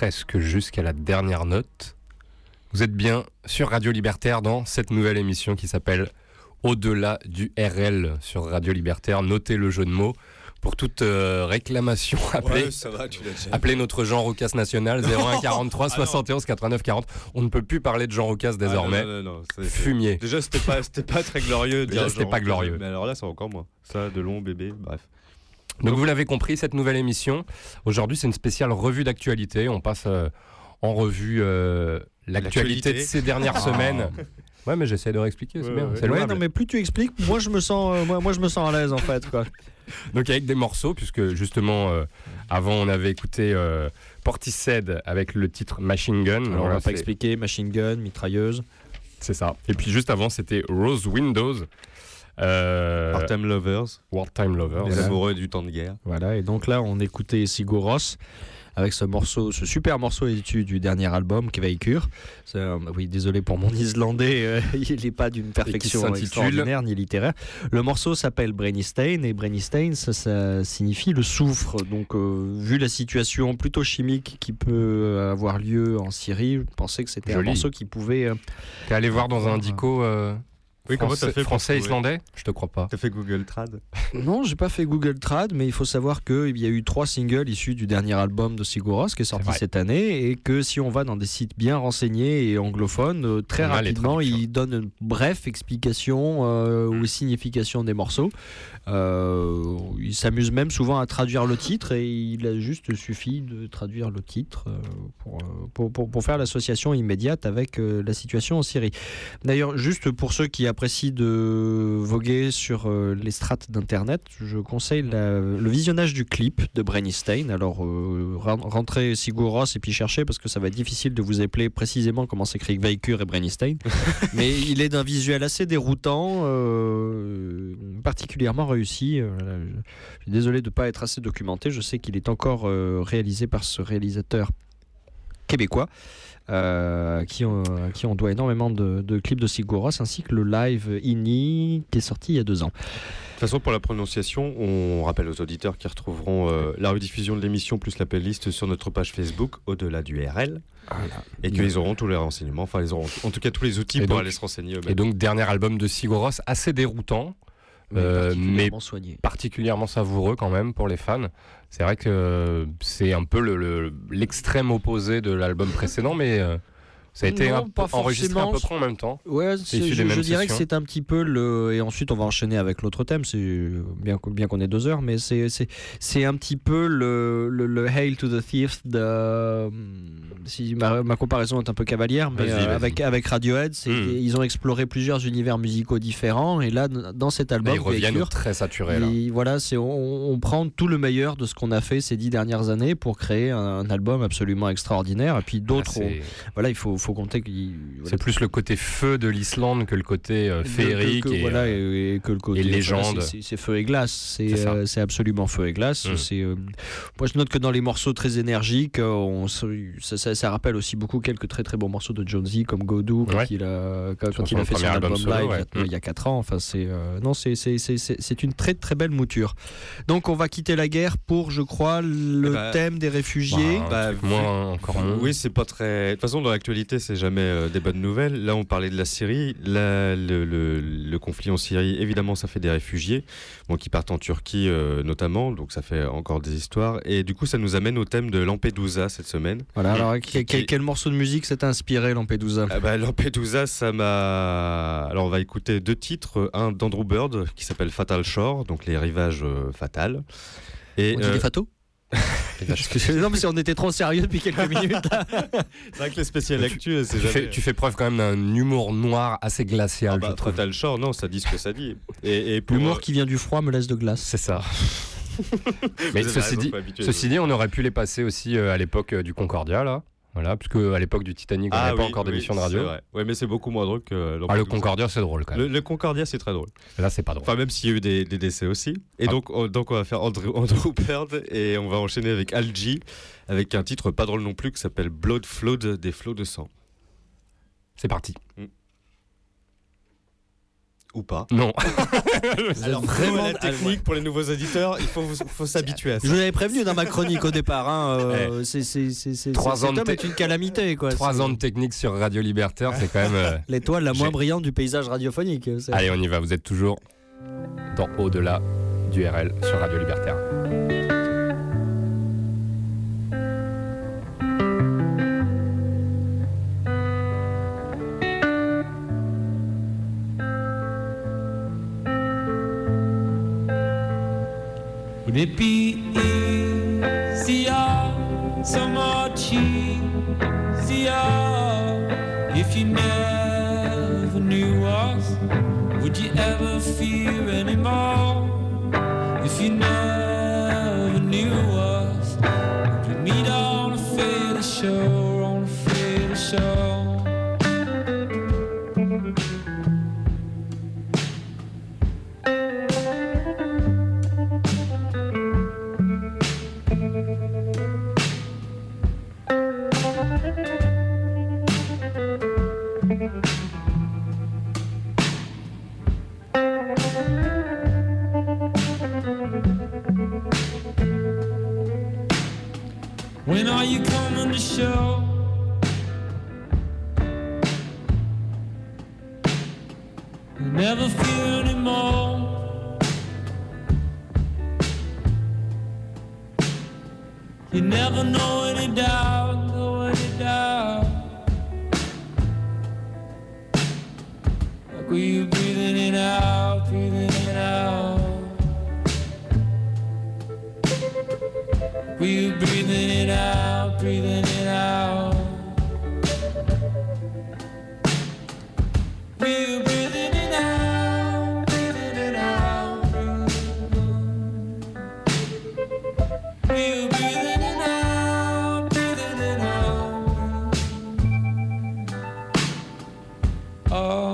Presque jusqu'à la dernière note. Vous êtes bien sur Radio Libertaire dans cette nouvelle émission qui s'appelle Au-delà du RL sur Radio Libertaire. Notez le jeu de mots. Pour toute euh, réclamation, appelez, Ouais, ça va, tu appelez notre Jean Roucas national 01 43 Ah non. 71 89 40. On ne peut plus parler de Jean Roucas désormais. Ah, non, non, non, non, c'est- c'est- Fumier. Déjà, c'était pas, pas très glorieux. Déjà, c'était pas glorieux. Mais alors là, c'est encore moins. Ça, de long bébé, bref. Donc vous l'avez compris, cette nouvelle émission, aujourd'hui c'est une spéciale revue d'actualité. On passe euh, en revue euh, l'actualité de ces dernières Ah. semaines. Ouais, mais j'essaie de réexpliquer, c'est Ouais, bien. ouais. C'est Ouais, non, mais plus tu expliques, moi je me sens, euh, moi, moi, je me sens à l'aise en fait. Quoi. Donc avec des morceaux, puisque justement euh, avant on avait écouté euh, Portishead avec le titre Machine Gun. Alors, on va pas expliquer, machine gun, mitrailleuse. C'est ça. Et puis juste avant c'était Rose Windows. Euh, Part-time Lovers, Wartime Lover. les voilà. amoureux du temps de guerre. Voilà, et donc là on écoutait Sigur Rós avec ce morceau, ce super morceau issu du dernier album un- Oui, désolé pour mon islandais, euh, il n'est pas d'une perfection s'intitule- extraordinaire ni littéraire. Le morceau s'appelle Brennistein et Brennistein ça, ça signifie le soufre. Donc euh, vu la situation plutôt chimique qui peut avoir lieu en Syrie, je pensais que c'était un morceau qui pouvait... euh, T'es allé voir dans un dico euh, Oui, comment français, t'as fait français islandais? Je te crois pas. T'as fait Google Trad? Non, j'ai pas fait Google Trad, mais il faut savoir qu'il y a eu trois singles issus du dernier album de Sigur Rós qui est sorti cette année et que si on va dans des sites bien renseignés et anglophones, euh, très On rapidement, ils donnent une brève explication euh, ou signification des morceaux. Euh, ils s'amusent même souvent à traduire le titre et il a juste suffi de traduire le titre euh, pour, euh, pour, pour- pour faire l'association immédiate avec la situation en Syrie. D'ailleurs, juste pour ceux qui apprécient de voguer sur les strates d'internet, je conseille la- le visionnage du clip de Brennistein. Alors, euh, ren- rentrez Sigur Rós et puis cherchez parce que ça va être difficile de vous épeler précisément comment s'écrit Veikur et Brennistein. Mais il est d'un visuel assez déroutant, euh, particulièrement réussi. Euh, je, suis désolé de ne pas être assez documenté. Je sais qu'il est encore euh, réalisé par ce réalisateur québécois. euh, à qui, on, à qui on doit énormément de, de clips de Sigur Rós ainsi que le live INI qui est sorti il y a deux ans. De toute façon, pour la prononciation, on rappelle aux auditeurs qui retrouveront euh, la rediffusion de l'émission plus la playlist sur notre page Facebook, au-delà du RL, et qu'ils auront tous les renseignements, enfin, ils auront en tout cas tous les outils Et pour donc- aller se renseigner Et donc dernier album de Sigur Rós, assez déroutant. Euh, mais particulièrement soigné. particulièrement savoureux quand même pour les fans. C'est vrai que c'est un peu le- le- l'extrême opposé de l'album précédent, mais euh, ça a été Non, un- pas enregistré à peu près en même temps. Ouais, C'est c'est- issu je, dirais que c'est un petit peu le. Et ensuite, on va enchaîner avec l'autre thème. C'est bien, qu'on- bien qu'on ait deux heures, mais c'est c'est c'est un petit peu le, le, le Hail to the Thief de. Si ma, ma comparaison est un peu cavalière, mais Vas-y, euh, vas-y. avec avec Radiohead, c'est- Hmm. ils ont exploré plusieurs univers musicaux différents. Et là, dans cet Là, album, ils reviennent Veikur, très saturés. Là. et voilà, c'est on, on prend tout le meilleur de ce qu'on a fait ces dix dernières années pour créer un, un album absolument extraordinaire. Et puis d'autres, Ah, voilà, il faut, faut compter qu'il voilà, C'est plus le côté feu de l'Islande que le côté euh, que- féerique que, que- et, voilà, et, et que le côté et voilà, légende. c'est- feu et glace c'est euh, absolument feu et glace Mm. c'est euh, moi je note que dans les morceaux très énergiques on, ça, ça- ça rappelle aussi beaucoup quelques très très bons morceaux de Jonesy comme Godou quand Ouais. il a quand, quand Sur il a son fait son album album solo, live ouais. il y a- Mm. il y a 4 ans enfin c'est euh, non c'est une très très belle mouture donc on va quitter la guerre pour je crois le Eh bah, thème des réfugiés bah, Bah, moins, encore moins. Oui, c'est pas très. De toute façon, dans l'actualité, c'est jamais euh, des bonnes nouvelles. Là, on parlait de la Syrie. Là, le, le- le conflit en Syrie, évidemment, ça fait des réfugiés, bon, qui partent en Turquie euh, notamment. Donc, ça fait encore des histoires. Et du coup, ça nous amène au thème de Lampedusa cette semaine. voilà alors Qui- quel, morceau de musique s'est inspiré Lampedusa? Ah bah, Lampedusa, ça m'a. Alors, on va écouter deux titres. Un d'Andrew Bird qui s'appelle Fatal Shore, donc les rivages euh, fatals. Et on dit euh, des fatos? non mais si on était trop sérieux depuis quelques minutes c'est vrai que les spéciales actu, c'est tu, fais, tu fais preuve quand même d'un humour noir assez glacial, Ah bah, je. Fatal Shore, non, ça dit ce que ça dit. Et, et pour, L'humour qui vient du froid me laisse de glace. C'est ça. Mais ceci dit, ceci dit, on aurait pu les passer aussi euh, à l'époque euh, du Concordia, là. Voilà, puisque à l'époque du Titanic, on Ah n'avait pas oui, encore oui, d'émission de radio. Ouais, mais c'est beaucoup moins drôle que Ah, le. Concordia, c'est drôle quand même. le Concordia, c'est très drôle. Là, c'est pas drôle. Enfin, même s'il y a eu des, des décès aussi. Et Ah. donc, on, donc, on va faire Andrew, Andrew Bird et on va enchaîner avec Algie, avec un titre pas drôle non plus qui s'appelle Blood Flood, des flots de sang. C'est parti. Ou pas. Non. Alors vraiment- la technique pour les nouveaux auditeurs, il faut, vous- faut s'habituer à ça. Je vous avais prévenu dans ma chronique au départ. Hein, euh, c'est, c'est, Eh. Trois ans de est une calamité. Quoi. Trois ans de technique sur Radio Libertaire, c'est quand même. euh, L'étoile la moins brillante du paysage radiophonique. Allez, on y va. Vous êtes toujours dans Au-delà du RL sur Radio Libertaire. Would it be easier, so much easier, if you never knew us? Would you ever fear anymore if you never When are you coming to show? You never fear anymore. You never know any doubt, know any doubt. Like were you breathing in out, breathing in out? Were breathing it out, breathing it out? You breathing it out, breathing it out? You breathing it out, breathing it out? Oh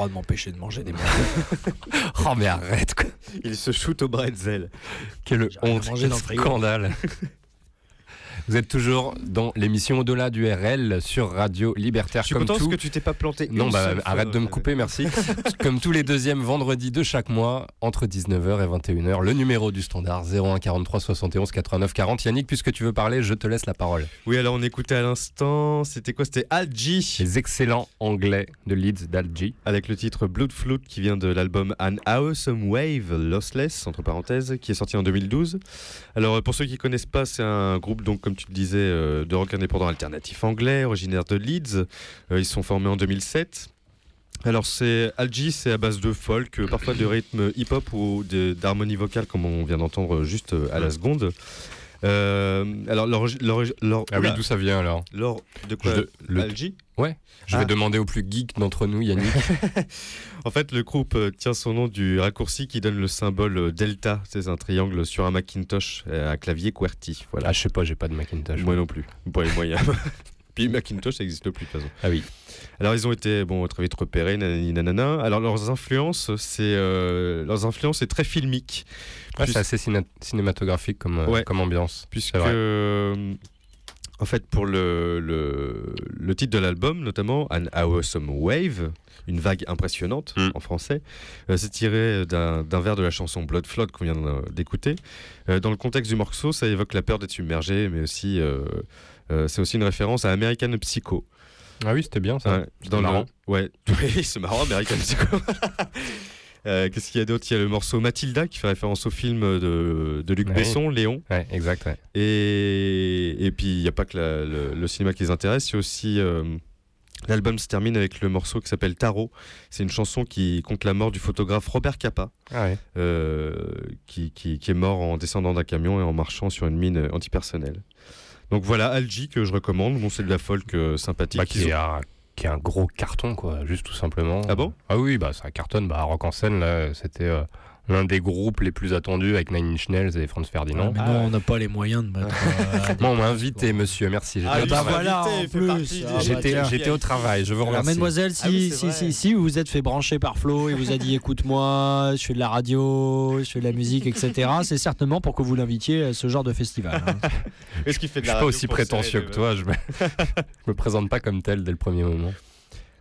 droit de m'empêcher de manger des Oh mais arrête quoi. Il se shoot au bretzel. Quelle honte, quel scandale. Vous êtes toujours dans l'émission Au-delà du RL sur Radio Libertaire Je suis comme content tout. parce que tu t'es pas planté. Non, bah, arrête de me couper, merci. Comme tous les deuxièmes vendredis de chaque mois, entre 19h et 21h, le numéro du standard 01 43 71 89 40. Yannick, puisque tu veux parler, je te laisse la parole. Oui, alors on écoutait à l'instant, c'était quoi? C'était Algie Les excellents anglais de Leeds d'Algie. avec le titre Blood Flute qui vient de l'album An Awesome Wave Lossless entre parenthèses qui est sorti en 2012. Alors euh, pour ceux qui connaissent pas, c'est un groupe donc comme tu le disais euh, de rock indépendant alternatif anglais, originaire de Leeds. Euh, ils sont formés en 2007. Alors c'est Algie, c'est à base de folk, euh, parfois de rythme hip-hop ou de- d'harmonie vocale comme on vient d'entendre juste à la seconde. Euh, alors leur, leur, leur- Ah oui, d'où ça vient alors leur- de quoi le- Algie Ouais. Je vais Ah. demander au plus geek d'entre nous, Yannick. En fait, le groupe euh, tient son nom du raccourci qui donne le symbole euh, delta. C'est un triangle sur un Macintosh euh, à clavier QWERTY. Voilà. Ah, je sais pas, j'ai pas de Macintosh. Moi non plus. Bon, et moyen. Puis Macintosh, ça n'existe plus de toute façon. Ah oui. Alors, ils ont été bon, très vite repérés, nanani, nanana. Alors, leurs influences, c'est euh, leurs influences, c'est très filmique. Ouais, Puis- c'est assez ciné- cinématographique comme, euh, Ouais. comme ambiance. puisque euh, en fait pour le, le, le titre de l'album notamment An Awesome Wave une vague impressionnante Mm. en français euh, c'est tiré d'un d'un vers de la chanson Blood Flood qu'on vient euh, d'écouter Euh, dans le contexte du morceau ça évoque la peur d'être submergé mais aussi euh, euh, c'est aussi une référence à American Psycho Ah oui, c'était bien ça. Ouais, dans le- marrant. ouais oui c'est marrant American Psycho Euh, Qu'est-ce qu'il y a d'autre? Il y a le morceau Matilda qui fait référence au film de, de Luc Ouais. Besson, Léon. Ouais, exact. ouais. Et, et puis, il n'y a pas que la- le, le cinéma qui les intéresse, il y a aussi euh, L'album se termine avec le morceau qui s'appelle Tarot. C'est une chanson qui compte la mort du photographe Robert Capa, Ah ouais. euh, qui, qui- qui est mort en descendant d'un camion et en marchant sur une mine antipersonnelle. Donc voilà, Algie que je recommande. Bon, c'est de la folk euh, sympathique. Bah, qui, Ils est ont- un, qui est un gros carton, quoi, juste tout simplement. Ah bon? Ah oui, bah, ça cartonne. Bah, Rock en scène, là, c'était euh, l'un des groupes les plus attendus avec Nine Inch Nails et Franz Ferdinand. mais nous, on n'a pas les moyens de mettre. euh, Moi, on m'a invité, monsieur, merci. J'étais Ah, au bah travail. voilà, en plus. Ah, bah, J'étais au travail, je vous Alors, remercie. mademoiselle, si, Ah oui, si, si, si vous vous êtes fait brancher par Flo et vous a dit écoute-moi, je fais de la radio, je fais de la musique, etc., c'est certainement pour que vous l'invitiez à ce genre de festival. hein. Est-ce qu'il fait de Je la suis pas aussi prétentieux que toi, je me... je me présente pas comme tel dès le premier moment.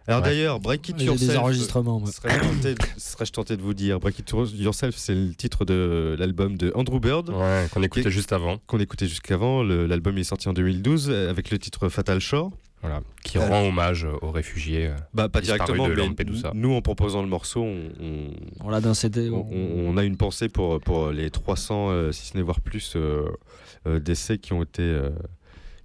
Alors Ouais. d'ailleurs, Break It Il y a des Yourself. enregistrements. moi. Serais-je tenté, de vous dire Break It Yourself, c'est le titre de l'album de Andrew Bird Ouais, qu'on écoutait juste avant. qu'on écoutait jusqu'avant. L'album est sorti en 2012 euh, avec le titre Fatal Shore. Voilà, qui Euh, rend hommage aux réfugiés. euh. Bah pas directement, de mais Lampedusa. nous en proposant le morceau, on, on- On l'a dans CD. on- on a une pensée pour, pour les 300, euh, si ce n'est voire plus, euh, euh, décès qui ont été euh,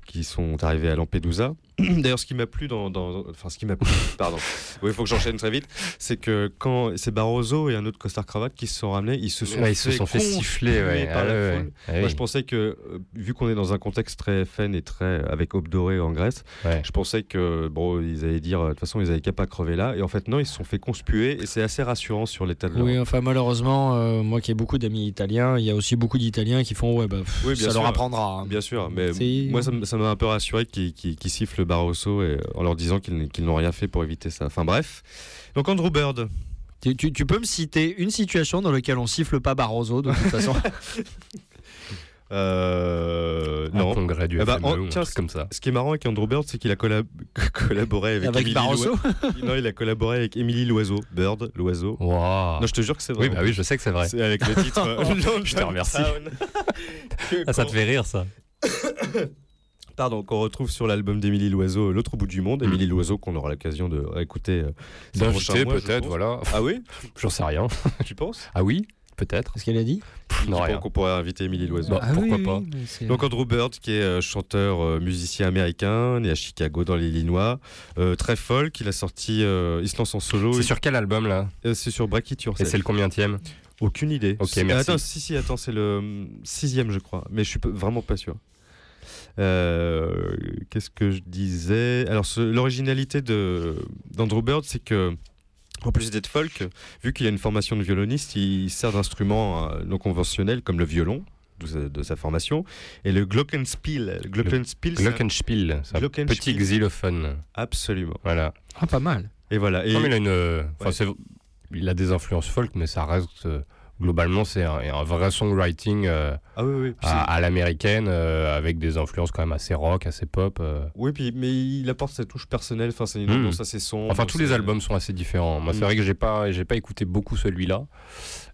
qui sont arrivés à Lampedusa. D'ailleurs, ce qui m'a plu dans, dans- enfin ce qui m'a plu, pardon, oui, il faut que j'enchaîne très vite, c'est que quand c'est Barroso et un autre costard cravate qui se sont ramenés, ils se sont Ouais, ils se sont fait siffler. Ouais. par Ah la ouais. Ah Moi, oui. je pensais que, euh, vu qu'on est dans un contexte très fun et très avec Aube Dorée en Grèce, je pensais que bon, ils allaient dire, de toute façon, ils avaient qu'à pas crever là. Et en fait, non, ils se sont fait conspuer et c'est assez rassurant sur l'état de l'Europe. Oui, enfin malheureusement, euh, moi qui ai beaucoup d'amis italiens, il y a aussi beaucoup d'Italiens qui font ouais, bah, pff, Oui, ça leur apprendra. hein. Bien sûr, mais moi, ça m'a un peu rassuré qu'ils qu'ils- qu'ils sifflent Barroso et, en leur disant qu'ils n'ont rien fait pour éviter ça. Enfin bref. Donc Andrew Bird. Tu, tu- tu peux me citer une situation dans laquelle on siffle pas Barroso de toute façon? Euh, Un non. congrès du Eh ben, FME en- ou un tiens, truc comme ça. Ce qui est marrant avec Andrew Bird, c'est qu'il a collab- collaboré avec, Avec Barroso? Non, il a collaboré avec Émilie Loiseau. Bird, l'oiseau. Waouh. Non, je te jure que c'est vrai. Oui, bah oui, je sais que c'est vrai. C'est avec le titre. euh, Je te remercie. Ah, ça te fait rire, ça. Pardon, qu'on retrouve sur l'album d'Émilie Loiseau, L'autre bout du monde. Mm. Émilie Loiseau, qu'on aura l'occasion de réécouter. euh, D'inviter peut-être, voilà. Ah oui J'en sais rien. Tu penses? Ah oui, peut-être. Qu'est-ce qu'elle a dit? Pff, Non, Je pense rien. qu'on pourrait inviter Émilie Loiseau? Bah, Ah pourquoi oui, pas oui, Donc Andrew Bird, qui est euh, chanteur, euh, musicien américain, né à Chicago dans l'Illinois, euh, très folk, il a sorti, euh, il se lance en solo. C'est Il- sur quel album, là? Euh, c'est sur Break It Et c'est le combientième Aucune idée. Ok, merci. Attends, si, si, attends, c'est le sixième, je crois. Mais je suis vraiment pas sûr. Euh, Qu'est-ce que je disais? Alors, l'originalité de d'Andrew Bird, c'est que. En plus d'être folk, vu qu'il a une formation de violoniste, il sert d'instruments euh, non conventionnels comme le violon, de sa, de sa formation, et le glockenspiel. Le glockenspiel, c'est un- Glockenspiel, un Glockenspiel. petit xylophone. Absolument. Voilà. Ah, pas mal. Et voilà. Et Non, mais il a une. euh, enfin, Ouais. c'est- il a des influences folk, mais ça reste. Globalement, c'est un, un vrai songwriting euh, ah oui, oui. Puis à, à l'américaine, euh, avec des influences quand même assez rock, assez pop. euh. Oui, puis, mais il apporte sa touche personnelle, enfin, c'est une Mm. ambiance assez sombre. Enfin, tous les albums sont assez différents. Moi, c'est Mm. vrai que j'ai pas, j'ai pas écouté beaucoup celui-là.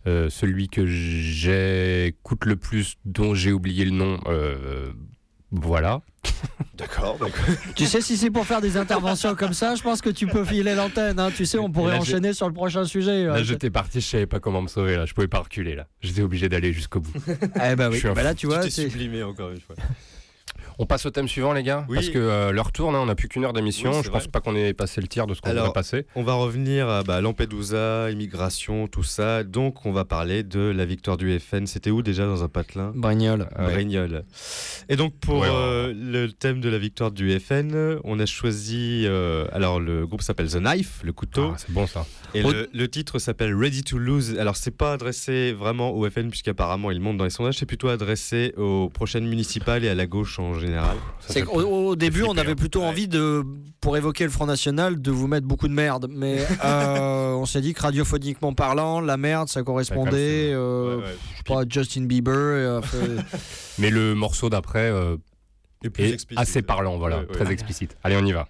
Celui que j'écoute le plus, dont j'ai oublié le nom, voilà. D'accord, d'accord. Tu sais, si c'est pour faire des interventions comme ça, je pense que tu peux filer l'antenne. hein. Tu sais, on pourrait là, enchaîner sur le prochain sujet. Là, j'étais parti, je savais pas comment me sauver. Là, je pouvais pas reculer. Là, j'étais obligé d'aller jusqu'au bout. Eh bah Je oui. Bah là, tu vois, t'es c'est- sublimé encore une fois. On passe au thème suivant, les gars Oui. Parce que euh, l'heure tourne, hein, on n'a plus qu'une heure d'émission. Oui, je pense vrai. pas qu'on ait passé le tiers de ce qu'on devrait passer. On va revenir à bah, Lampedusa, immigration, tout ça. Donc, on va parler de la victoire du FN. C'était où déjà dans un patelin? Brignoles. Ouais. Brignoles. Et donc, pour Ouais, ouais, euh, le thème de la victoire du FN, on a choisi. euh, alors, le groupe s'appelle The Knife, le couteau. Ah, c'est bon ça. Et le, le titre s'appelle Ready to Lose. Alors, c'est pas adressé vraiment au FN, puisqu'apparemment, il monte dans les sondages. C'est plutôt adressé aux prochaines municipales et à la gauche en général. C'est au début, on avait plutôt Ouais. envie de, pour évoquer le Front National, de vous mettre beaucoup de merde. Mais euh, on s'est dit que radiophoniquement parlant, la merde, ça correspondait, euh, Ouais, ouais. je sais pas, à Justin Bieber. euh, Mais le morceau d'après euh, est explicite. assez parlant, voilà, Ouais, ouais. très explicite. Allez, on y va.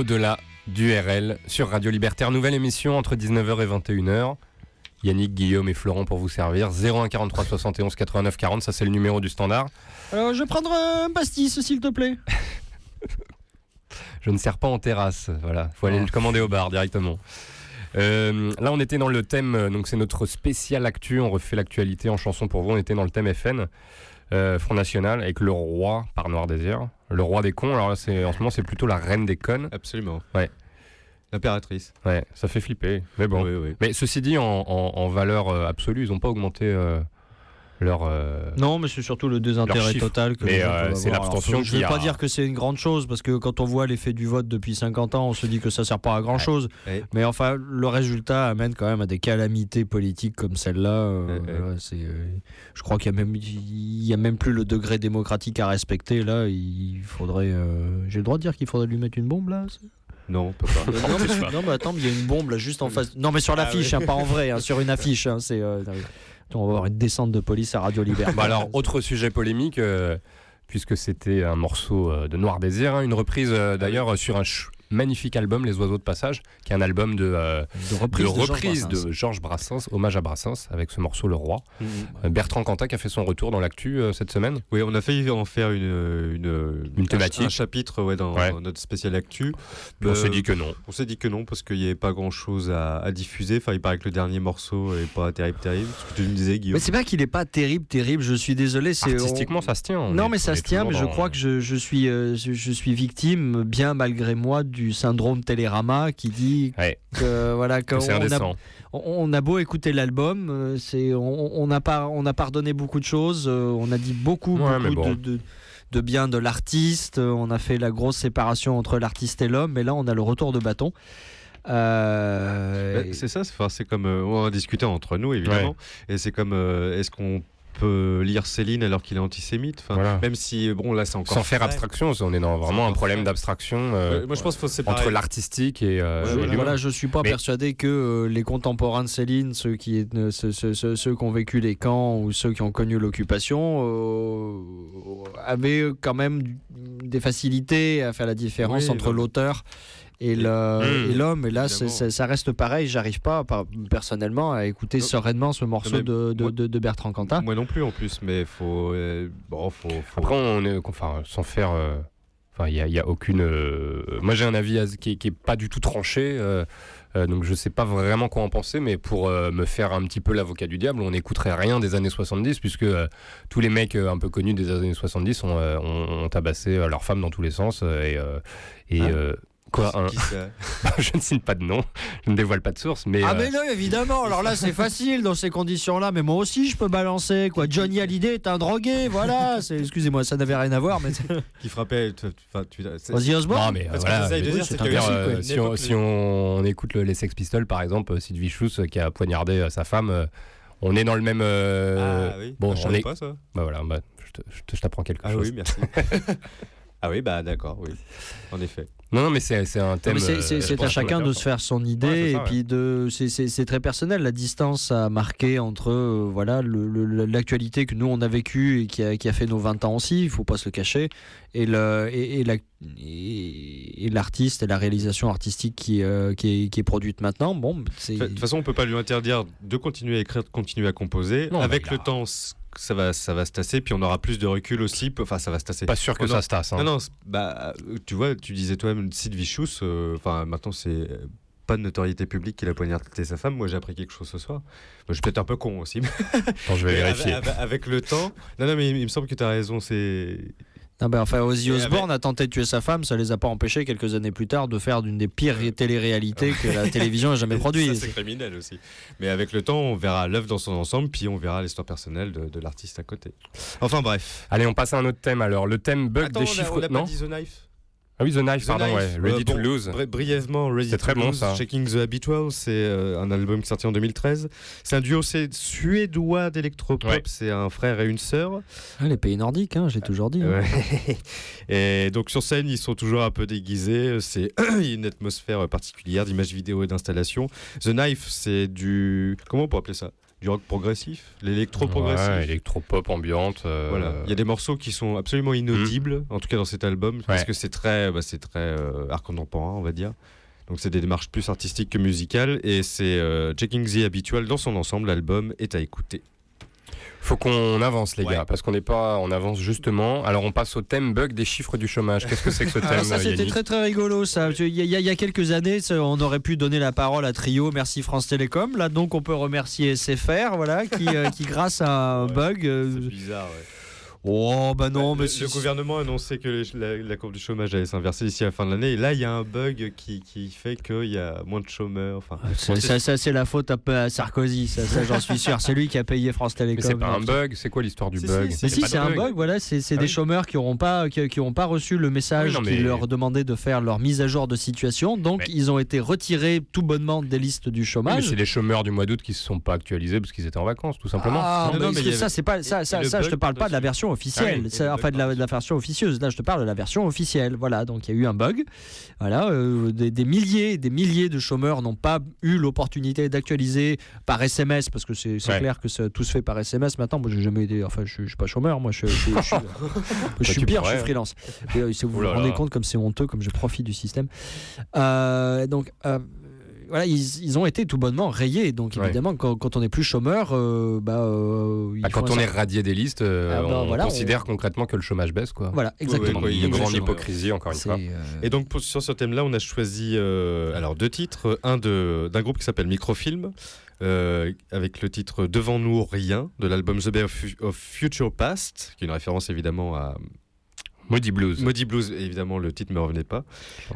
Au-delà du RL sur Radio Libertaire. Nouvelle émission entre 19h et 21h. Yannick, Guillaume et Florent pour vous servir. 01 43 71 89 40, ça c'est le numéro du standard. Je prendrai un pastis s'il te plaît. je ne sers pas en terrasse, voilà. Faut aller le commander au bar directement. Euh, là, on était dans le thème, euh, donc c'est notre spécial actu. On refait l'actualité en chanson pour vous. On était dans le thème FN, euh, Front National, avec le roi par Noir Désir. Le roi des cons, alors là, c'est, en ce moment, c'est plutôt la reine des connes. Absolument. Ouais. L'impératrice. Ouais, ça fait flipper. Mais bon. Mais ceci dit, en, valeur euh, absolue, ils n'ont pas augmenté. Euh, leur. euh, Non, mais c'est surtout le désintérêt total que Mais, euh, c'est l'abstention Je ne vais pas dire que c'est une grande chose, parce que quand on voit l'effet du vote depuis 50 ans, on se dit que ça sert pas à grand chose. Ouais. Mais enfin, le résultat amène quand même à des calamités politiques comme celle-là. euh, Ouais, c'est, je crois qu'il y a même, il y a même plus le degré démocratique à respecter. Là, il faudrait. J'ai le droit de dire qu'il faudrait lui mettre une bombe là. Non, on peut pas. non, mais, non, mais attends, il y a une bombe là juste en face. Non, mais sur l'affiche, hein, pas en vrai, hein, sur une affiche. hein, c'est. On va avoir une descente de police à Radio Liberté. Bah alors, autre sujet polémique, euh, puisque c'était un morceau euh, de Noir Désir, hein, une reprise euh, d'ailleurs sur un magnifique album, Les Oiseaux de Passage, qui est un album de, euh, de reprise de, Georges Brassens. de Georges Brassens, hommage à Brassens, avec ce morceau Le Roi. Mhm. Euh, Bertrand Cantat qui a fait son retour dans l'actu euh, cette semaine. Oui, on a failli en faire une, une, Une thématique. un, un chapitre ouais, dans, Ouais. dans notre spécial actu. On Euh, s'est dit que non. On s'est dit que non parce qu'il n'y avait pas grand chose à, à diffuser. Enfin, il paraît que le dernier morceau est pas terrible, terrible. Ce que tu me disais, Guillaume. Mais c'est pas qu'il est pas terrible, terrible. Je suis désolé. Artistiquement, ça se tient. on Non, est- mais ça on se tient. Mais je crois que je, je suis, euh, je, je suis victime, bien malgré moi, du syndrome Télérama qui dit Ouais, que voilà que qu'on c'est a, on, on a beau écouter l'album, euh, c'est on, on a pas, on a pardonné beaucoup de choses. euh, on a dit beaucoup, Ouais, mais beaucoup bon. de, de, de bien de l'artiste. euh, On a fait la grosse séparation entre l'artiste et l'homme. Mais là, on a le retour de bâton. Euh, Bah, c'est ça, c'est comme euh, on en discutait entre nous évidemment, et c'est comme euh, est-ce qu'on peut lire Céline alors qu'il est antisémite. Enfin, Voilà. Même si bon là c'est encore Sans faire abstraction, on est dans vraiment un problème d'abstraction euh, Ouais, moi je pense faut entre l'artistique et, euh, Ouais, et voilà. je suis pas Mais- persuadé que euh, les contemporains de Céline, ceux qui, euh, ceux, ceux- ceux- ceux qui ont vécu les camps ou ceux qui ont connu l'occupation, euh, avaient quand même des facilités à faire la différence Oui, entre bah- l'auteur et le- Mmh. et l'homme. Et là, ça reste pareil. J'arrive pas, personnellement, à écouter Non. sereinement ce morceau de, de- moi- de- de Bertrand Cantat. Moi non plus en plus, mais faut euh, bon, faut, faut- Après, on est, enfin, sans faire. euh, Enfin, il n'y a, il y a aucune. euh, Moi, j'ai un avis qui, est- qui est pas du tout tranché. euh, euh, donc, je sais pas vraiment quoi en penser. Mais pour euh, me faire un petit peu l'avocat du diable, on n'écouterait rien des années 70, puisque euh, tous les mecs euh, un peu connus des années 70 ont, euh, ont, ont tabassé euh, leurs femmes dans tous les sens. euh, et. euh, et Hein euh, Quoi un- Je ne cite pas de nom, je ne dévoile pas de source, mais. Ah euh, mais non évidemment alors là c'est facile dans ces conditions là mais moi aussi je peux balancer quoi Johnny Hallyday est un drogué voilà excusez-moi ça n'avait rien à voir mais qui frappait enfin, tu- Ozzy Osbourne Non, mais euh, voilà, dire, dire, oui, euh, si, on, époque, si on, on écoute le- les Sex Pistols, par exemple, Sid Vicious euh, qui a poignardé euh, sa femme, euh, on est dans le même. euh, Ah oui, bon, Ah, je on est. pas ça. Bah voilà, bah, je t'apprends quelque Ah chose. oui, merci. ah oui, bah d'accord, oui. En effet. Non, non, mais c'est c'est un thème. c'est- euh, c'est à chacun de a se faire son idée Ouais, c'est ça, et puis de c'est- c'est c'est très personnel la distance à marquer entre euh, voilà le- le- l'actualité que nous on a vécue et qui a, qui a fait nos 20 ans aussi il faut pas se le cacher et le et, et la- et- et l'artiste et la réalisation artistique qui, euh, qui, est, qui est produite maintenant bon c'est De toute façon, on peut pas lui interdire de continuer à écrire, de continuer à composer. Non, Avec bah, le a- temps, ça va, ça va se tasser, puis on aura plus de recul aussi. Enfin, ça va se tasser. Pas sûr que Oh, ça se tasse. hein. Non, non, bah, euh, tu vois, tu disais toi-même Sid Vicious. euh, Enfin, maintenant, c'est euh, pas de notoriété publique qu'il a poignardé sa femme. Moi, j'ai appris quelque chose ce soir. Moi, je suis peut-être un peu con aussi. mais- Attends, je vais vérifier. Avec le temps. Non, non, mais il, il me semble que tu as raison. C'est. Non, ben, enfin, Ozzy Osbourne a tenté de tuer sa femme, ça les a pas empêchés quelques années plus tard de faire d'une des pires téléréalités que la télévision a jamais Et produit. Ça, c'est criminel aussi. Mais avec le temps, on verra l'œuvre dans son ensemble, puis on verra l'histoire personnelle de, de l'artiste à côté. Enfin, bref. Allez, on passe à un autre thème alors. Le thème bug Attends, des on a- chiffres. on a pas non dit The Knife Ah oui, The Knife, The pardon, Knife, ouais. Ready euh, to bon, Lose. bri- brièvement, Ready C'est to très bon, Lose, ça. Shaking the Habitual, c'est euh, un album qui est sorti en 2013. C'est un duo c'est suédois d'électropop, Ouais. c'est un frère et une sœur. Ah, les pays nordiques, hein, j'ai toujours dit. hein. Ouais. et donc sur scène, ils sont toujours un peu déguisés. C'est il y a une atmosphère particulière d'images vidéo et d'installation. The Knife, c'est du comment on peut appeler ça? Du rock progressif, l'électro-progressif. Ouais, électropop ambiante. euh, Voilà. Il y a des morceaux qui sont absolument inaudibles, en tout cas dans cet album, parce que c'est très, bah, c'est très euh, art contemporain, on va dire. Donc c'est des démarches plus artistiques que musicales, et c'est euh, Checking the Habitual dans son ensemble. L'album est à écouter. Faut qu'on avance, les Ouais. gars, parce qu'on n'est pas en avance justement. Alors, on passe au thème bug des chiffres du chômage. Qu'est-ce que c'est que ce thème ça c'était très très rigolo ça. Il y, a- il y quelques années, on aurait pu donner la parole à Trio, merci France Télécom. Là donc on peut remercier SFR, voilà, qui, euh, qui grâce à un bug, euh, bizarre, Oh, bah non, mais le, si- le gouvernement a annoncé que les- la, la courbe du chômage allait s'inverser d'ici la fin de l'année. Et là, il y a un bug qui, qui fait qu'il y a moins de chômeurs. Enfin, Ça, ça, ça, c'est la faute un peu à Sarkozy, ça, ça, j'en suis sûr. C'est lui qui a payé France Mais Télécom. c'est pas un Donc, bug, c'est quoi l'histoire du Si, bug si, Mais C'est si, c'est un bug. bug, voilà, c'est c'est Ah des oui. chômeurs qui n'auront pas, qui, qui auront pas reçu le message Ah oui, non, qui leur demandait de faire leur mise à jour de situation. Donc, Mais- ils ont été retirés tout bonnement des listes du Oui, mais chômage. c'est les chômeurs du mois d'août qui se sont pas actualisés parce qu'ils étaient en vacances, tout simplement. Ah, Non, mais non, ça, avait- c'est pas ça, ça, et le ça, je te parle pas de la par-dessus. Version officielle, Ah oui, enfin de la, de la par-dessus. version officieuse. Là, je te parle de la version officielle. Voilà, donc il y a eu un bug. Voilà, euh, des, des milliers, des milliers de chômeurs n'ont pas eu l'opportunité d'actualiser par SMS parce que c'est Ouais. clair que ça, tout se fait par SMS maintenant. Moi, j'ai jamais été, enfin, je, je suis pas chômeur, moi, je, je- je- je suis, pire, pourrais, je suis hein. freelance. Et, euh, si vous vous rendez compte comme c'est honteux, comme je profite du système. Euh, donc. Euh, voilà, ils, ils ont été tout bonnement rayés. Donc Ouais. évidemment, quand, quand on n'est plus chômeur, euh, bah, euh, il Bah, quand on est certain- radié des listes, euh, Ah bah, on voilà, considère concrètement que le chômage baisse, quoi. Voilà, exactement. ouais, Une grande hypocrisie, encore une fois. euh, Et donc pour- sur ce thème-là, on a choisi euh, alors deux titres, un de d'un groupe qui s'appelle Microfilm. euh, avec le titre Devant nous rien de l'album The Bay of Future Past, qui est une référence évidemment à Maudit Blues. Maudit Blues. Évidemment, le titre me revenait pas.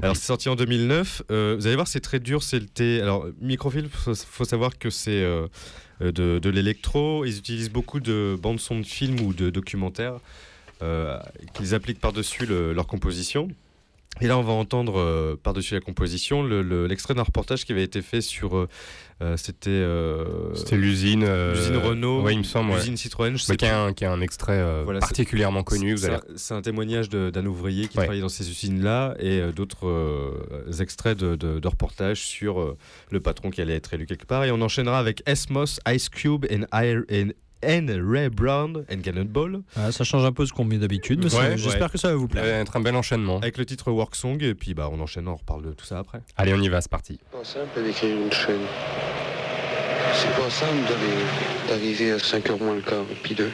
Alors c'est sorti en 2009. Euh, vous allez voir, c'est très dur. C'est le thé. Alors Microfilm, faut, faut savoir que c'est euh, de, de l'électro. Ils utilisent beaucoup de bandes son de films ou de documentaires euh, qu'ils appliquent par-dessus le- leur composition. Et là, on va entendre euh, par-dessus la composition le- le- l'extrait d'un reportage qui avait été fait sur. euh, euh, C'était. euh, C'était l'usine. l'usine Renault, Ouais, il me semble. ouais. l'usine Citroën. Je sais qui, est un, qui est un extrait Voilà, particulièrement connu. C'est allez... un- témoignage d'un ouvrier qui Ouais. travaillait dans ces usines-là et d'autres extraits de, de, de reportages sur le patron qui allait être élu quelque part. Et on enchaînera avec Esmos, Ice Cube and, Air- and, Ray Brown and Cannonball ah, ça change un peu ce qu'on met d'habitude, mais Ouais, j'espère ouais. que ça va vous Ça plaire. va être un bel enchaînement. avec le titre Work Song. Et puis bah, on enchaîne, on reparle de tout ça après. Allez, on y va, c'est parti. pas simple d'écrire une chaîne. C'est pas simple d'aller- d'arriver à 5h moins le quart et puis de,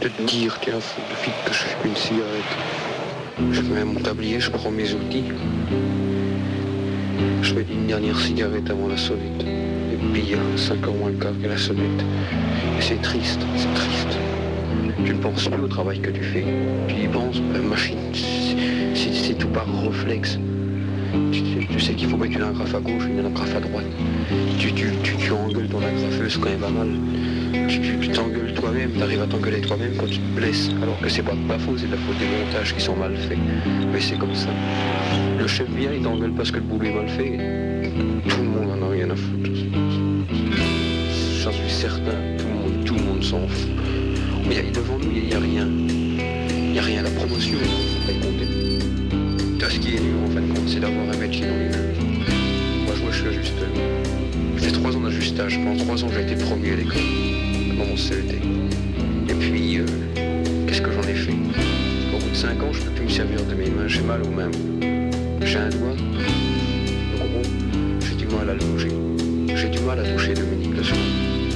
de te dire, tiens, faut vite que je fume une cigarette. Je mets mon tablier, je prends mes outils. Je mets une dernière cigarette avant la sonnette. Et puis il y a 5h moins le quart que la sonnette. Et c'est triste, c'est triste. Tu ne penses plus au travail que tu fais. Tu y penses, machine, c'est- tout par réflexe. Tu, sais- tu sais qu'il faut mettre une agrafe à gauche, une agrafe à droite. Tu, tu, tu, tu engueules ton agrafeuse quand elle va mal. Tu t'engueules toi-même, tu arrives à t'engueuler toi-même quand tu te blesses. Alors que c'est pas de ta faute, c'est de la faute des montages qui sont mal faits. Mais c'est comme ça. Le chef vient, il t'engueule parce que le boulot est mal fait. Tout le monde en a rien à foutre. J'en suis certain, tout le monde, tout le monde s'en fout. Mais devant nous, il n'y a, rien. Il n'y a rien. La promotion, faut pas y compter. T'as ce qui est dur en fin de compte, c'est d'avoir un métier dans les mains. Moi, je, moi, je suis ajusteur. J'ai fait trois ans d'ajustage. Pendant trois ans, j'ai été promu à l'école, dans mon CET. Et puis, euh, qu'est-ce que j'en ai fait? Au bout de cinq ans, je peux plus me servir de mes mains. J'ai mal aux mains. J'ai un doigt. gros. J'ai du mal à le bouger. J'ai du mal à toucher Dominique le soir.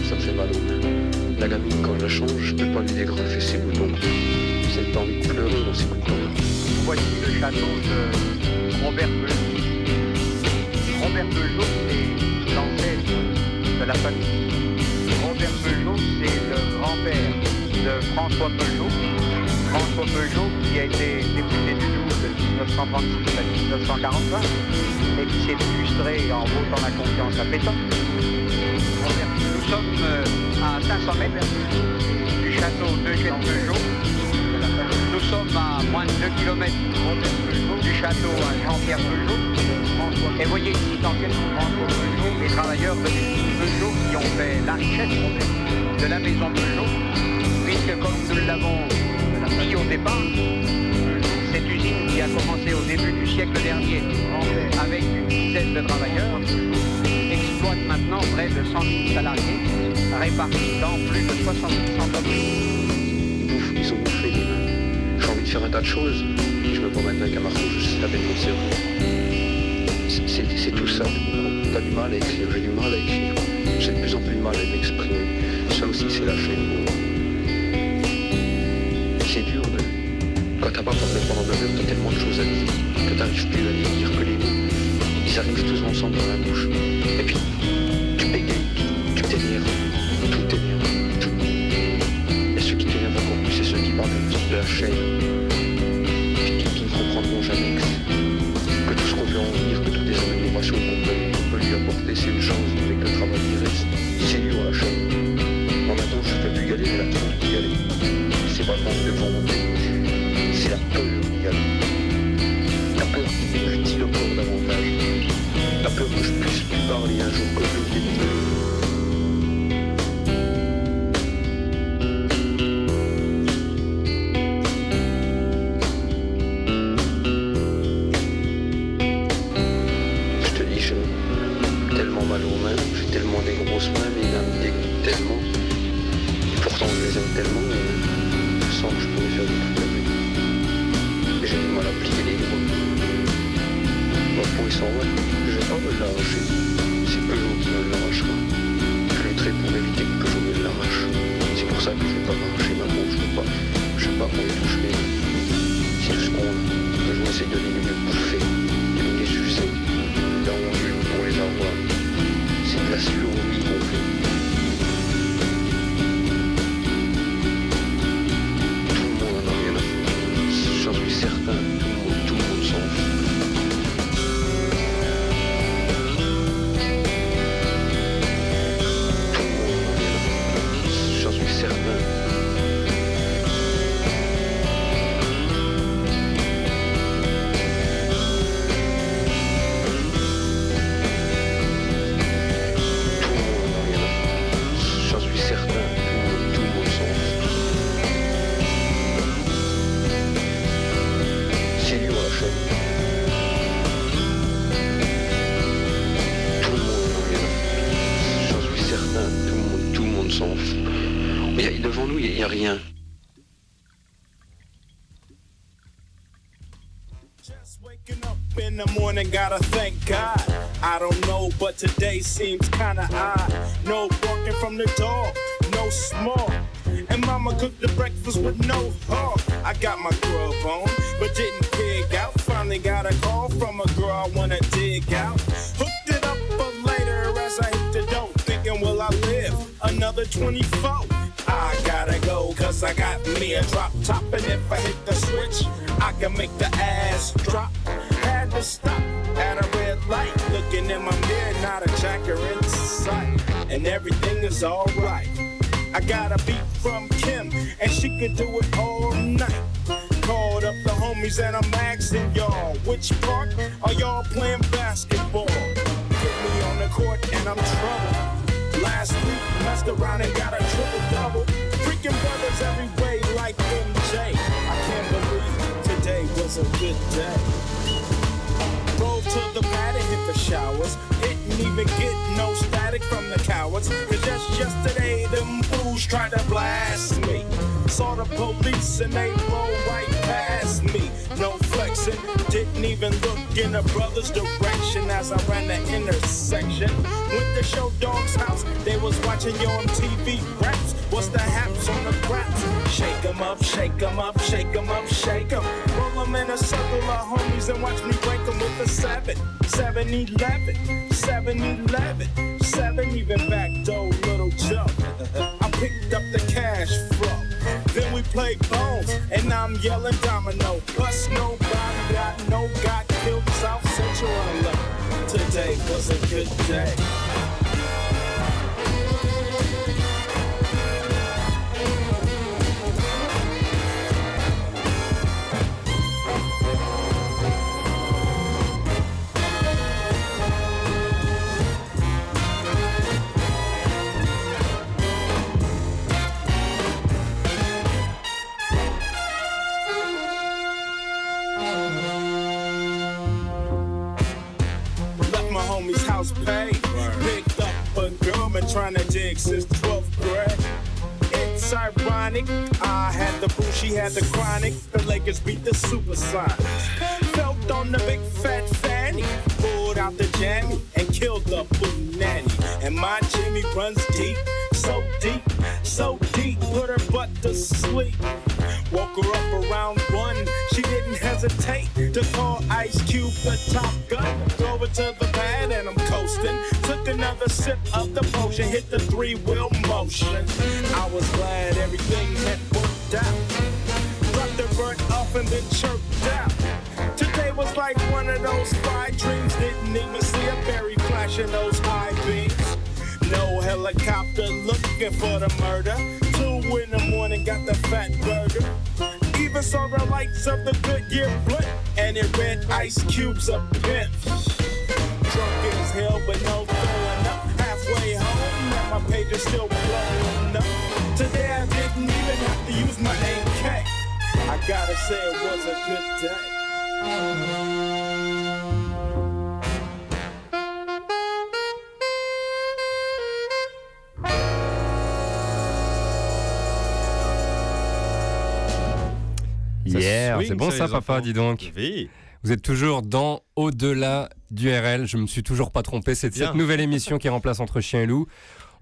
Ça me fait mal mains. La gamine, quand je la change, je peux pas lui dégrafer ses boutons. J'ai le temps de pleurer dans ses boutons. Voici le château de Robert Peugeot. Robert Peugeot, c'est l'ancêtre de la famille. Robert Peugeot, c'est le grand-père de François Peugeot. François Peugeot, qui a été député du Doubs de 1936 à 1945 et qui s'est illustré en votant la confiance à Pétain. 500 mètres du château d'Eugène Peugeot. Nous sommes à moins de 2 km du château à Jean-Pierre Peugeot. Et voyez ici dans quel Peugeot, les travailleurs de Peugeot qui ont fait la richesse de la maison Peugeot, puisque comme nous l'avons dit au départ, cette usine qui a commencé au début du siècle dernier avec une dizaine de travailleurs exploite maintenant près de 100 000 salariés répartis dans plus de 70 entreprises. Ils bouffent, ils ont bouffé les mains. J'ai envie de faire un tas de choses. Je me promène avec un marteau, je sais laver mon cerveau. C'est- tout ça. T'as du mal à écrire, j'ai du mal à écrire. J'ai de plus en plus de mal à m'exprimer. Ça aussi, c'est la chaîne. C'est dur de... Quand t'as pas parlé pendant deux heures, t'as tellement de choses à dire que t'arrives plus à dire que les mots. Ils arrivent tous ensemble dans la bouche. Et puis, шею. Morning, gotta thank God. I don't know, but today seems kinda odd. No walking from the dog, no small. And mama cooked the breakfast with no hog. I got my grub on, but didn't pig out. Finally got a call from a girl I wanna dig out. Hooked it up for later as I hit the dope. Thinking, will I live another 24? I gotta go, cause I got me a drop top. And if I hit the switch, I can make the ass drop. To stop at a red light. Looking in my mirror, not a tracker in sight. And everything is alright. I got a beat from Kim, and she could do it all night. Called up the homies, and I'm asking y'all, which part are y'all playing basketball? Put me on the court, and I'm trouble. Last week, messed around and got a triple double. Freaking brothers every way, like MJ. I can't believe today was a good day. To the pad and hit the showers. Didn't even get no static from the cowards. Cause just yesterday, them fools tried to blast me. Saw the police and they rolled right past me. No flexing, didn't even look in the brother's direction as I ran the intersection. Went to show dog's house, they was watching you on TV raps. What's the haps on the craps? Shake 'em up, shake 'em up, shake 'em up, shake 'em. Roll 'em in a circle of homies and watch me break 'em with a 7, 7 11, 7 11, 7 even back door, little Joe. I picked up the. Played bones, and I'm yelling domino. Plus nobody got no got killed South Central. Today was a good day. Paid. Picked up a girl, been trying to dig since 12th grade. It's ironic. I had the boo, she had the chronic. The Lakers beat the Supersonics. Felt on the big fat fanny. Pulled out the jammy and killed the boo nanny. And my Jimmy runs deep, so deep, so deep. Put her butt to sleep. Woke her up around one. She didn't hesitate to call Ice Cube the top gun. Drove her to the pad and I'm coasting. Took another sip of the potion, hit the three wheel motion. I was glad everything had worked out. Dropped her word off and then chirped out. Today was like one of those five dreams. Didn't even see a berry flashing those high beams. No helicopter looking for the murder. Two in the morning, got the fat burger. Even saw the lights of the Goodyear blimp, and it read ice cubes a pimp. Drunk as hell, but no throwing up. Halfway home, and my page is still blowing up. Today I didn't even have to use my AK. I gotta say it was a good day. Hier, c'est bon ça, papa, enfants. dis donc. Oui. Vous êtes toujours dans Au-delà du RL. Je me suis toujours pas trompé. C'est cette nouvelle émission qui remplace Entre Chien et Loup.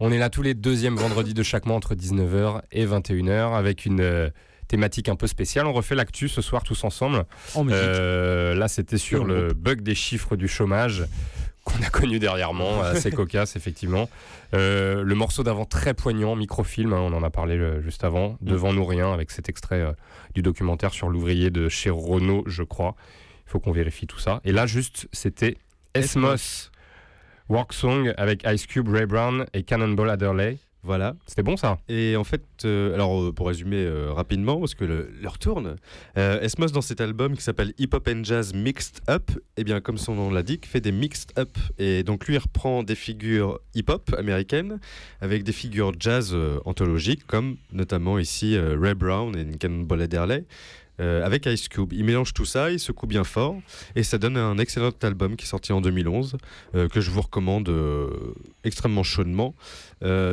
On est là tous les deuxièmes vendredis de chaque mois entre 19h et 21h avec une euh, thématique un peu spéciale. On refait l'actu ce soir tous ensemble. En. Euh, là, c'était Sur le bug des chiffres du chômage qu'on a connu dernièrement, assez cocasse effectivement. Euh, le morceau d'avant très poignant, microfilm, hein, on en a parlé euh, juste avant, Devant nous rien, avec cet extrait euh, du documentaire sur l'ouvrier de chez Renault, je crois. Il faut qu'on vérifie tout ça. Et là, juste, c'était Esmos, Work Song avec Ice Cube, Ray Brown et Cannonball Adderley. Voilà. C'était bon ça Et en fait, euh, alors euh, pour résumer euh, rapidement, parce que l'heure tourne, euh, Esmos dans cet album qui s'appelle Hip Hop and Jazz Mixed Up, et bien comme son nom l'indique, fait des mixed up. Et donc lui il reprend des figures hip-hop américaines avec des figures jazz anthologiques, comme notamment ici Ray Brown et Cannonball Adderley. Euh, avec Ice Cube. Il mélange tout ça, il secoue bien fort, et ça donne un excellent album qui est sorti en 2011, euh, que je vous recommande euh, extrêmement chaudement.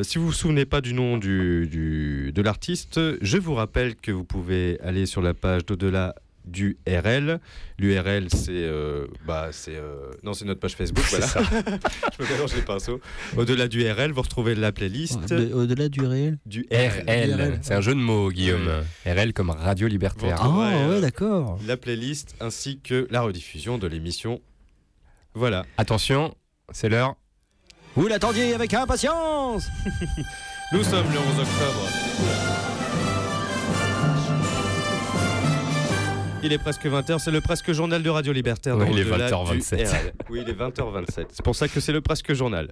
Si vous vous souvenez pas du nom du- de l'artiste, je vous rappelle que vous pouvez aller sur la page d'au-delà du RL. L'URL, c'est. euh, bah, c'est euh, non, c'est notre page Facebook. C'est voilà. ça. je me mélange les pinceaux. Au-delà du RL, vous retrouvez la playlist. De- Au-delà du réel Du RL, c'est un jeu de mots, Guillaume. RL comme Radio Libertaire. Ah, ouais, euh, d'accord. La playlist ainsi que la rediffusion de l'émission. Voilà. Attention, c'est l'heure. Vous l'attendiez avec impatience Nous sommes le 11 octobre. Il est presque 20h, c'est le presque journal de Radio Libertaire. Oui, il est Au-delà 20h27. du RL. Oui, il est 20h27. C'est pour ça que c'est le presque journal.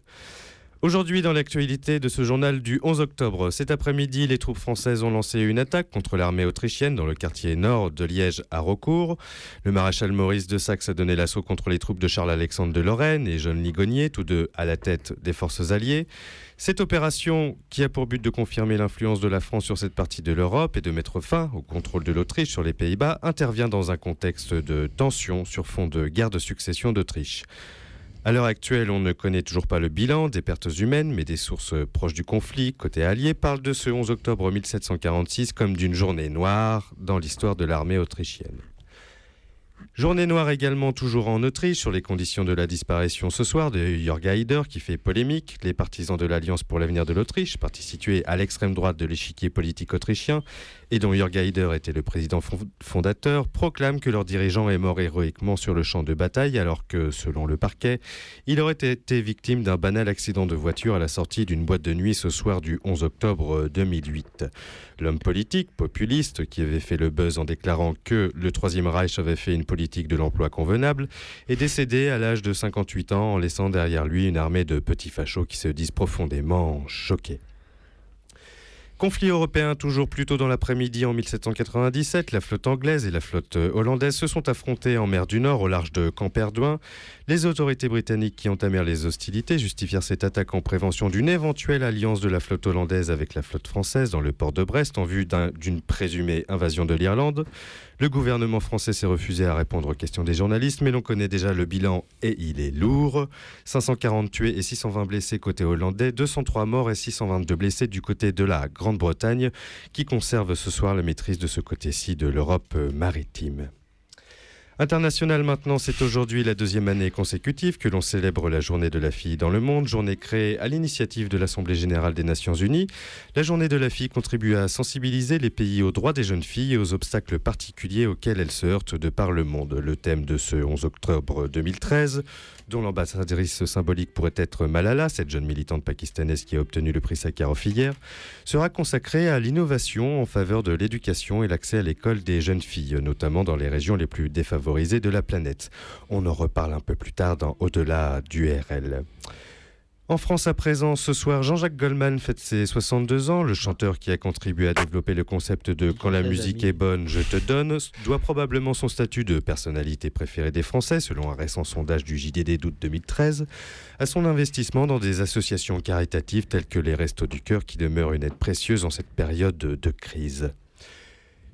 Aujourd'hui, dans l'actualité de ce journal du 11 octobre, cet après-midi, les troupes françaises ont lancé une attaque contre l'armée autrichienne dans le quartier nord de Liège à Rocourt. Le maréchal Maurice de Saxe a donné l'assaut contre les troupes de Charles-Alexandre de Lorraine et John Ligonier, tous deux à la tête des forces alliées. Cette opération, qui a pour but de confirmer l'influence de la France sur cette partie de l'Europe et de mettre fin au contrôle de l'Autriche sur les Pays-Bas, intervient dans un contexte de tension sur fond de guerre de succession d'Autriche. À l'heure actuelle, on ne connaît toujours pas le bilan des pertes humaines, mais des sources proches du conflit, côté allié, parlent de ce 11 octobre 1746 comme d'une journée noire dans l'histoire de l'armée autrichienne. Journée noire également toujours en Autriche sur les conditions de la disparition ce soir de Jörg Haider qui fait polémique. Les partisans de l'Alliance pour l'avenir de l'Autriche, parti situé à l'extrême droite de l'échiquier politique autrichien et dont Jörg était le président fond- fondateur, proclament que leur dirigeant est mort héroïquement sur le champ de bataille alors que, selon le parquet, il aurait été victime d'un banal accident de voiture à la sortie d'une boîte de nuit ce soir du 11 octobre 2008. L'homme politique, populiste, qui avait fait le buzz en déclarant que le Troisième Reich avait fait une politique de l'emploi convenable, est décédé à l'âge de 58 ans en laissant derrière lui une armée de petits fachos qui se disent profondément choqués. Conflit européen toujours plus tôt dans l'après-midi en 1797, la flotte anglaise et la flotte euh, hollandaise se sont affrontées en mer du Nord au large de Camperdouin. Les autorités britanniques qui entamèrent les hostilités justifièrent cette attaque en prévention d'une éventuelle alliance de la flotte hollandaise avec la flotte française dans le port de Brest en vue d'un- d'une présumée invasion de l'Irlande. Le gouvernement français s'est refusé à répondre aux questions des journalistes, mais l'on connaît déjà le bilan et il est lourd. 540 tués et 620 blessés côté hollandais, 203 morts et 622 blessés du côté de la Grande-Bretagne, qui conserve ce soir la maîtrise de ce côté-ci de l'Europe maritime. International maintenant, c'est aujourd'hui la deuxième année consécutive que l'on célèbre la journée de la fille dans le monde, journée créée à l'initiative de l'Assemblée générale des Nations unies. La journée de la fille contribue à sensibiliser les pays aux droits des jeunes filles et aux obstacles particuliers auxquels elles se heurtent de par le monde. Le thème de ce 11 octobre 2013, dont l'ambassadrice symbolique pourrait être Malala, cette jeune militante pakistanaise qui a obtenu le prix Sakharov hier, sera consacrée à l'innovation en faveur de l'éducation et l'accès à l'école des jeunes filles, notamment dans les régions les plus défavorisées de la planète. On en reparle un peu plus tard dans Au-delà du RL. En France à présent, ce soir, Jean-Jacques Goldman fête ses 62 ans. Le chanteur qui a contribué à développer le concept de Quand la musique est bonne, je te donne, doit probablement son statut de personnalité préférée des Français, selon un récent sondage du JDD d'août 2013, à son investissement dans des associations caritatives telles que les Restos du Cœur qui demeurent une aide précieuse en cette période de, de crise.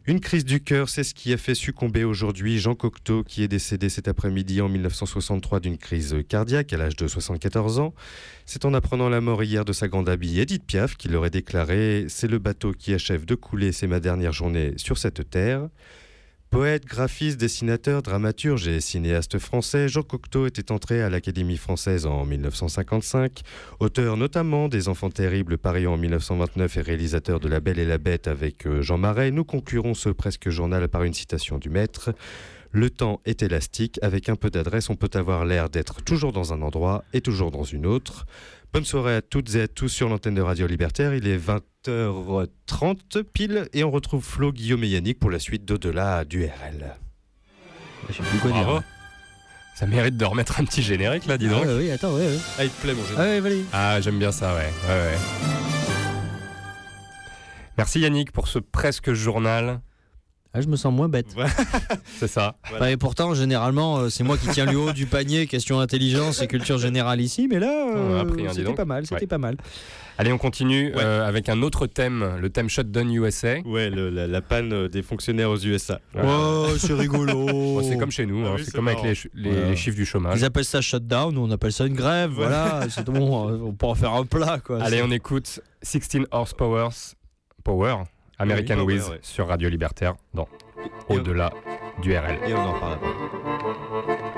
Une crise du cœur, c'est ce qui a fait succomber aujourd'hui Jean Cocteau, qui est décédé cet après-midi en 1963 d'une crise cardiaque à l'âge de 74 ans. C'est en apprenant la mort hier de sa grande amie Edith Piaf qu'il aurait déclaré C'est le bateau qui achève de couler, c'est ma dernière journée sur cette terre. Poète, graphiste, dessinateur, dramaturge et cinéaste français, Jean Cocteau était entré à l'Académie française en 1955, auteur notamment des Enfants terribles Paris en 1929 et réalisateur de La Belle et la Bête avec euh, Jean Marais. Nous conclurons ce presque journal par une citation du maître. Le temps est élastique, avec un peu d'adresse, on peut avoir l'air d'être toujours dans un endroit et toujours dans une autre. Bonne soirée à toutes et à tous sur l'antenne de Radio Libertaire. Il est 20h30 pile et on retrouve Flo, Guillaume et Yannick pour la suite d'Au-delà du RL. Je sais plus quoi Bravo. dire. Ça mérite de remettre un petit générique là, dis donc. Ah ouais, oui, attends, ouais, ouais. Ah, il te plaît, mon Ah ouais, vas-y. Ah, j'aime bien ça, ouais. ouais, ouais. Merci Yannick pour ce presque journal. Ah, je me sens moins bête. C'est ça. Bah, et pourtant, généralement, euh, c'est moi qui tiens le haut du panier, question intelligence et culture générale ici, mais là, euh, hein, dis c'était pas mal, c'était Ouais. pas mal. Allez, on continue euh, avec un autre thème, le thème Shutdown USA. Ouais, le- la, la panne euh, des fonctionnaires aux USA. Oh, c'est rigolo. Bon, c'est comme chez nous, Ah hein, oui, c'est comme avec les, chiffres du chômage. Ils appellent ça shutdown, nous on appelle ça une grève, voilà, c'est bon, euh, on peut en faire un plat, quoi. Allez, on écoute 16 Horsepower Power, American Wiz ouais. sur Radio Libertaire dans Au-delà du RL. Et on en reparle après.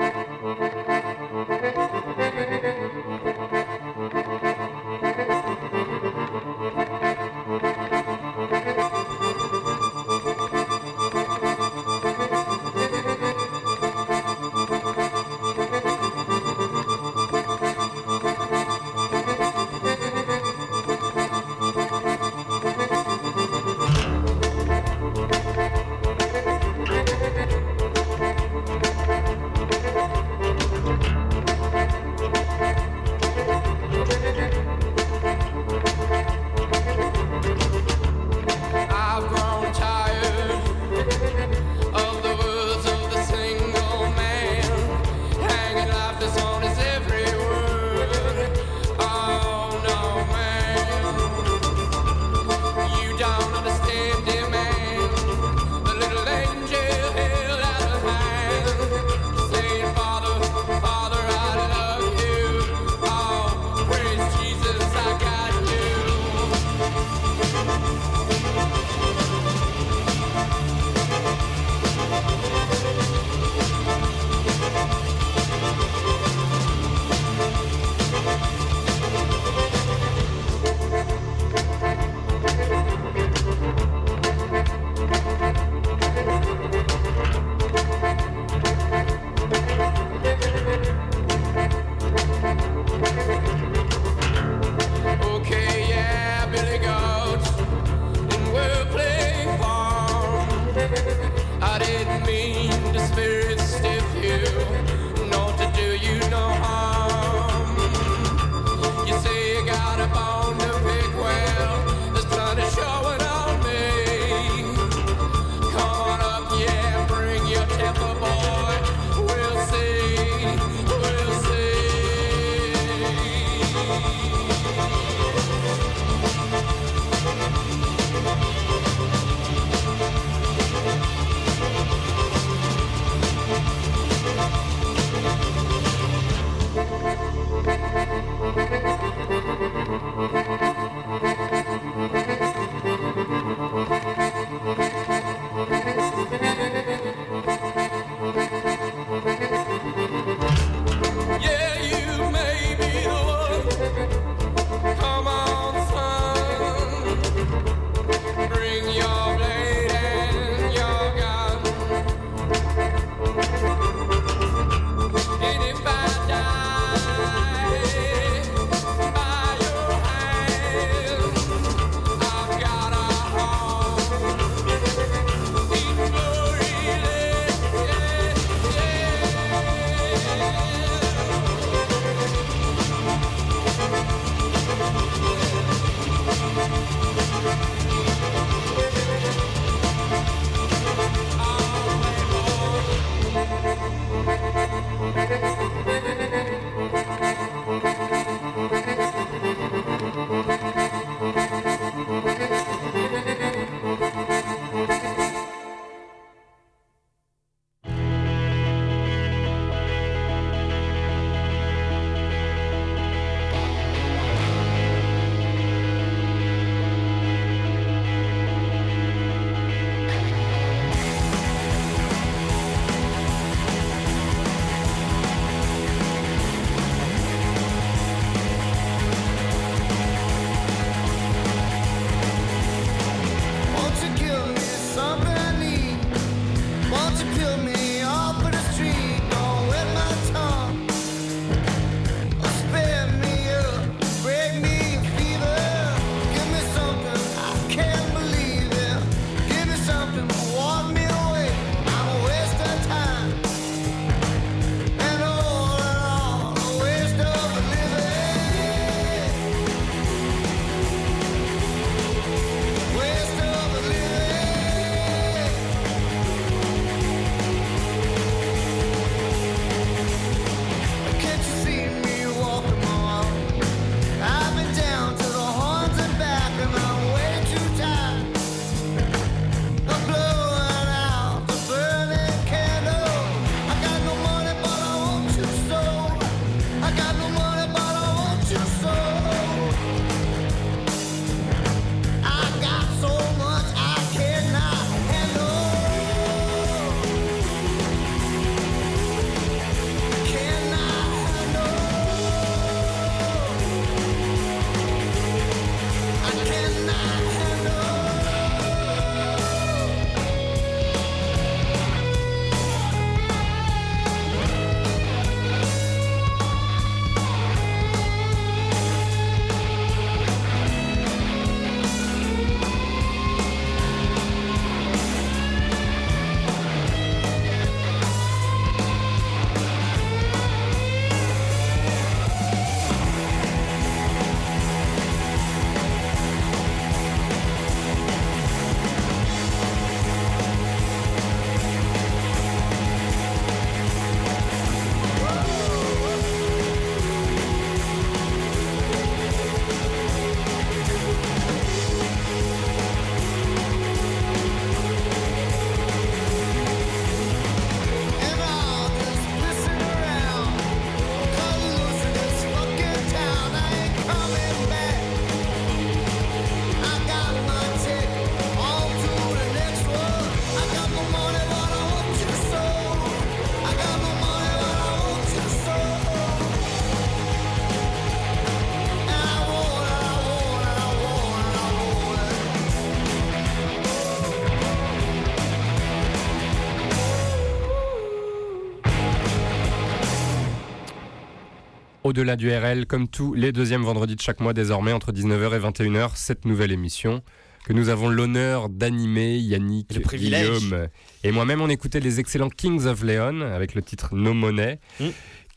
Au-delà du RL, comme tous les deuxièmes vendredis de chaque mois désormais, entre 19h et 21h, cette nouvelle émission que nous avons l'honneur d'animer, Yannick, Le privilège. Guillaume et moi-même, on écoutait les excellents Kings of Leon avec le titre No Money. Mm.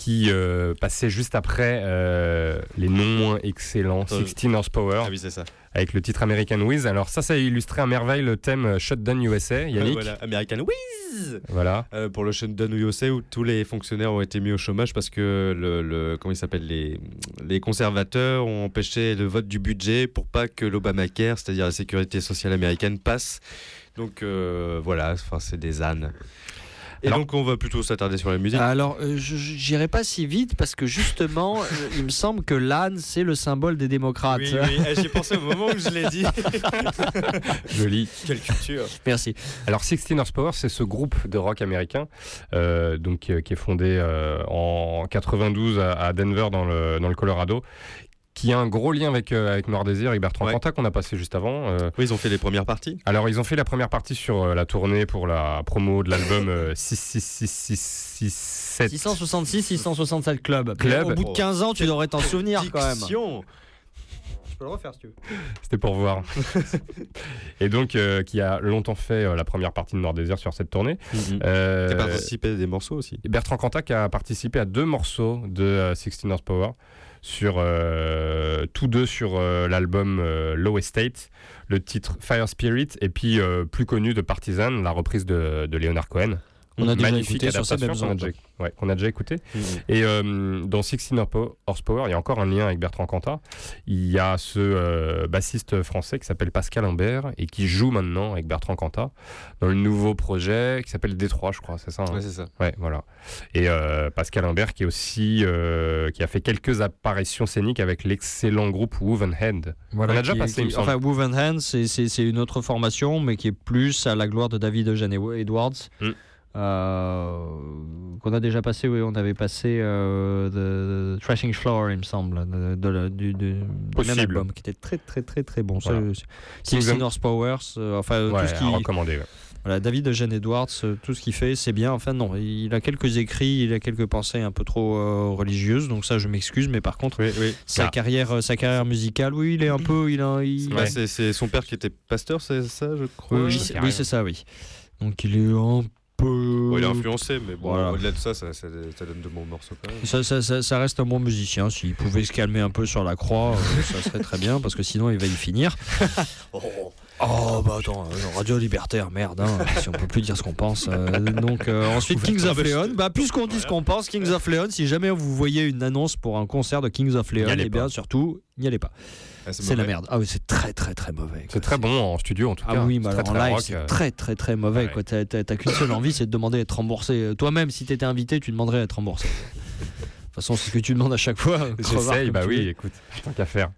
Qui euh, passait juste après euh, les non moins excellents Euh, 16 Horsepower Ah oui, c'est ça. avec le titre American Wiz. Alors ça, ça a illustré à merveille le thème euh, Shutdown USA, Yannick. voilà, American Whiz Voilà. Euh, pour le shutdown USA où tous les fonctionnaires ont été mis au chômage parce que le, le- comment il s'appelle les, les conservateurs ont empêché le vote du budget pour pas que l'Obamacare, c'est-à-dire la sécurité sociale américaine, passe. Donc euh, voilà, enfin c'est des ânes. Et Alors- donc on va plutôt s'attarder sur la musique. Alors, euh, j'irai pas si vite parce que justement, euh, il me semble que l'âne, c'est le symbole des démocrates. Oui, oui, eh, j'y ai pensé au moment où je l'ai dit. Joli. Quelle culture. Merci. Alors 16 Horsepower, c'est ce groupe de rock américain euh, donc, qui est fondé euh, en 92 à, à Denver dans le, dans le Colorado qui a un gros lien avec, euh, avec Noir Désir, avec Bertrand Ouais. Cantat qu'on a passé juste avant. euh. Oui, ils ont fait les premières parties. Alors ils ont fait la première partie sur euh, la tournée pour la promo de l'album euh, 66667. 666, 667 club. Club. Au bout de 15 ans, tu devrais t'en souvenir quand même. Je peux le refaire si tu veux. C'était pour voir. Et donc, euh, qui a longtemps fait euh, la première partie de Noir Désir sur cette tournée. Euh, Qui a participé à des morceaux aussi. Et Bertrand Cantat qui a participé à deux morceaux de euh, 16 Horsepower, sur, euh, tous deux sur euh, l'album euh, Low Estate, le titre Fire Spirit, et puis plus connu de Partisan, la reprise de, de Leonard Cohen. On a déjà écouté sur ces adaptation mêmes qu'on a, ondes. déjà, ouais, qu'on a déjà écouté. Et euh, dans 16 Horsepower- il y a encore un lien avec Bertrand Cantat. Il y a ce euh, bassiste français qui s'appelle Pascal Imbert et qui joue maintenant avec Bertrand Cantat dans le nouveau projet qui s'appelle Détroit, je crois, c'est ça hein? Ouais, c'est ça. Ouais, voilà. Et euh, Pascal Imbert qui est aussi euh, qui a fait quelques apparitions scéniques avec l'excellent groupe Woven Hand. Voilà, On a déjà qui- passé, qui- semble. enfin, Woven c'est- c'est c'est une autre formation, mais qui est plus à la gloire de David Eugene Edwards. Mm. Euh, qu'on a déjà passé, oui, on avait passé euh, the, the Thrashing Floor, il me semble, de, de même album, qui était très très très très bon. Ça, Voilà. euh, Sixteen Horsepower, euh, enfin Ouais, tout ce qui, ouais. Voilà, David Eugène Edwards, tout ce qu'il fait, c'est bien. Enfin, non, il a quelques écrits, il a quelques pensées un peu trop euh, religieuses, donc ça, je m'excuse. Mais par contre, sa, Ah. carrière, sa carrière musicale, oui, il est un peu. Il a, il- c'est- son père qui était pasteur, c'est ça, je crois? Oui, c'est- oui, c'est ça, oui. Donc il est un peu. Il est influencé, mais bon, Voilà. au-delà de ça, ça, ça- ça donne de bons morceaux quand même. Ça, ça- ça- ça reste un bon musicien. S'il pouvait se calmer un peu sur la croix, euh, ça serait très bien, parce que sinon il va y finir. Oh, bah attends, euh, Radio Libertaire, merde, hein, si on peut plus dire ce qu'on pense. euh, donc euh, ensuite, Kings of Leon. Bah, puisqu'on dit ce qu'on pense, Kings of Leon, si jamais vous voyez une annonce pour un concert de Kings of Leon, eh bien pas. surtout, n'y allez pas. Ah, c'est la merde. Ah oui, c'est très très très mauvais. C'est très bon en studio en tout cas. Ah oui, mais C'est alors très, en live, c'est euh. très très très mauvais. Ouais. T'as- qu'une seule envie, c'est de demander d'être remboursé. Euh, Toi-même, si t'étais invité, tu demanderais d'être remboursé. De toute façon, c'est ce que tu demandes à chaque fois. J'essaye, bah oui, écoute, tant qu'à faire.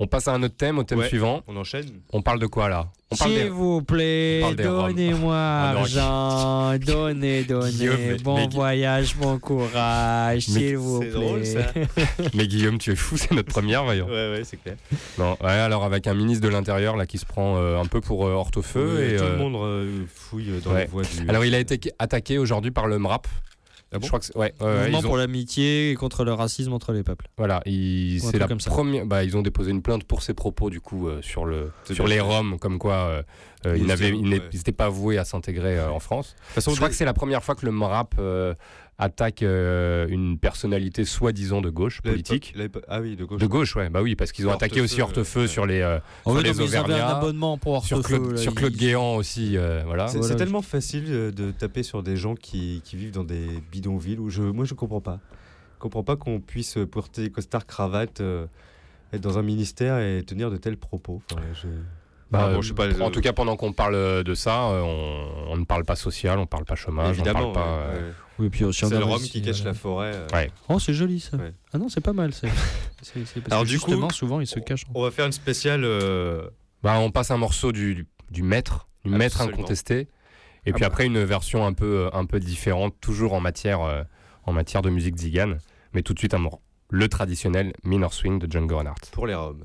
On passe à un autre thème, au thème Ouais, suivant. On enchaîne On parle de quoi là On parle S'il des- vous plaît, donnez-moi argent, donnez, donnez, bon mais- voyage, bon courage, Mais s'il vous c'est plaît. drôle, ça. Mais Guillaume, tu es fou, c'est notre première, voyons. Ouais, ouais, c'est clair. Non, ouais, alors avec un ministre de l'Intérieur là qui se prend euh, un peu pour euh, hortefeux. Oui, et, tout euh, le monde euh, fouille dans ouais. les voies du. Alors il a été attaqué aujourd'hui par le MRAP. Ah bon Je crois que c'est- ouais, ouais, ouais, Mouvement ils ont- pour l'amitié et contre le racisme entre les peuples. Voilà, ils- c'est la première. Bah, ils ont déposé une plainte pour ses propos du coup euh, sur le C'est sur les. Roms, comme quoi euh, euh, ils Ils n'avaient étaient- ils n'est- ouais. ils n'étaient pas voués à s'intégrer euh, en France. façon, je crois de- que c'est la première fois que le MRAP euh, attaque euh, une personnalité soi-disant de gauche politique. Ah oui, de gauche. De gauche, ouais, bah oui, parce qu'ils ont attaqué aussi Hortefeux, ouais. sur les, euh, sur oui, les non, ils avaient un abonnement pour sur Hortefeux, Claude, là, sur Claude ils- Guéant aussi, euh, voilà. C'est Voilà. tellement facile euh, de taper sur des gens qui, qui vivent dans des bidonvilles où je, moi je comprends pas. Je comprends pas qu'on puisse porter costard cravate, euh, être dans un ministère et tenir de tels propos. Enfin, je... Bah, Ah, bon, je sais pas, en euh, tout cas, pendant qu'on parle de ça, euh, on, on ne parle pas social, on parle pas chômage, évidemment. on parle pas. ouais, euh, ouais. Oui, puis C'est a le rhum qui cache euh, la forêt. euh. Ouais. Oh, c'est joli ça. Ouais. Ah non, c'est pas mal. C'est c'est- c'est parce Alors, que du coup, justement, souvent, ils se cachent. On va faire une spéciale. euh, Bah, on passe un morceau du, du, du maître, du maître incontesté, et Ah puis bah. après une version un peu, un peu différente, toujours en matière, euh, en matière de musique zigane, mais tout de suite un mor- le traditionnel Minor Swing de Django Reinhardt. pour les Roms.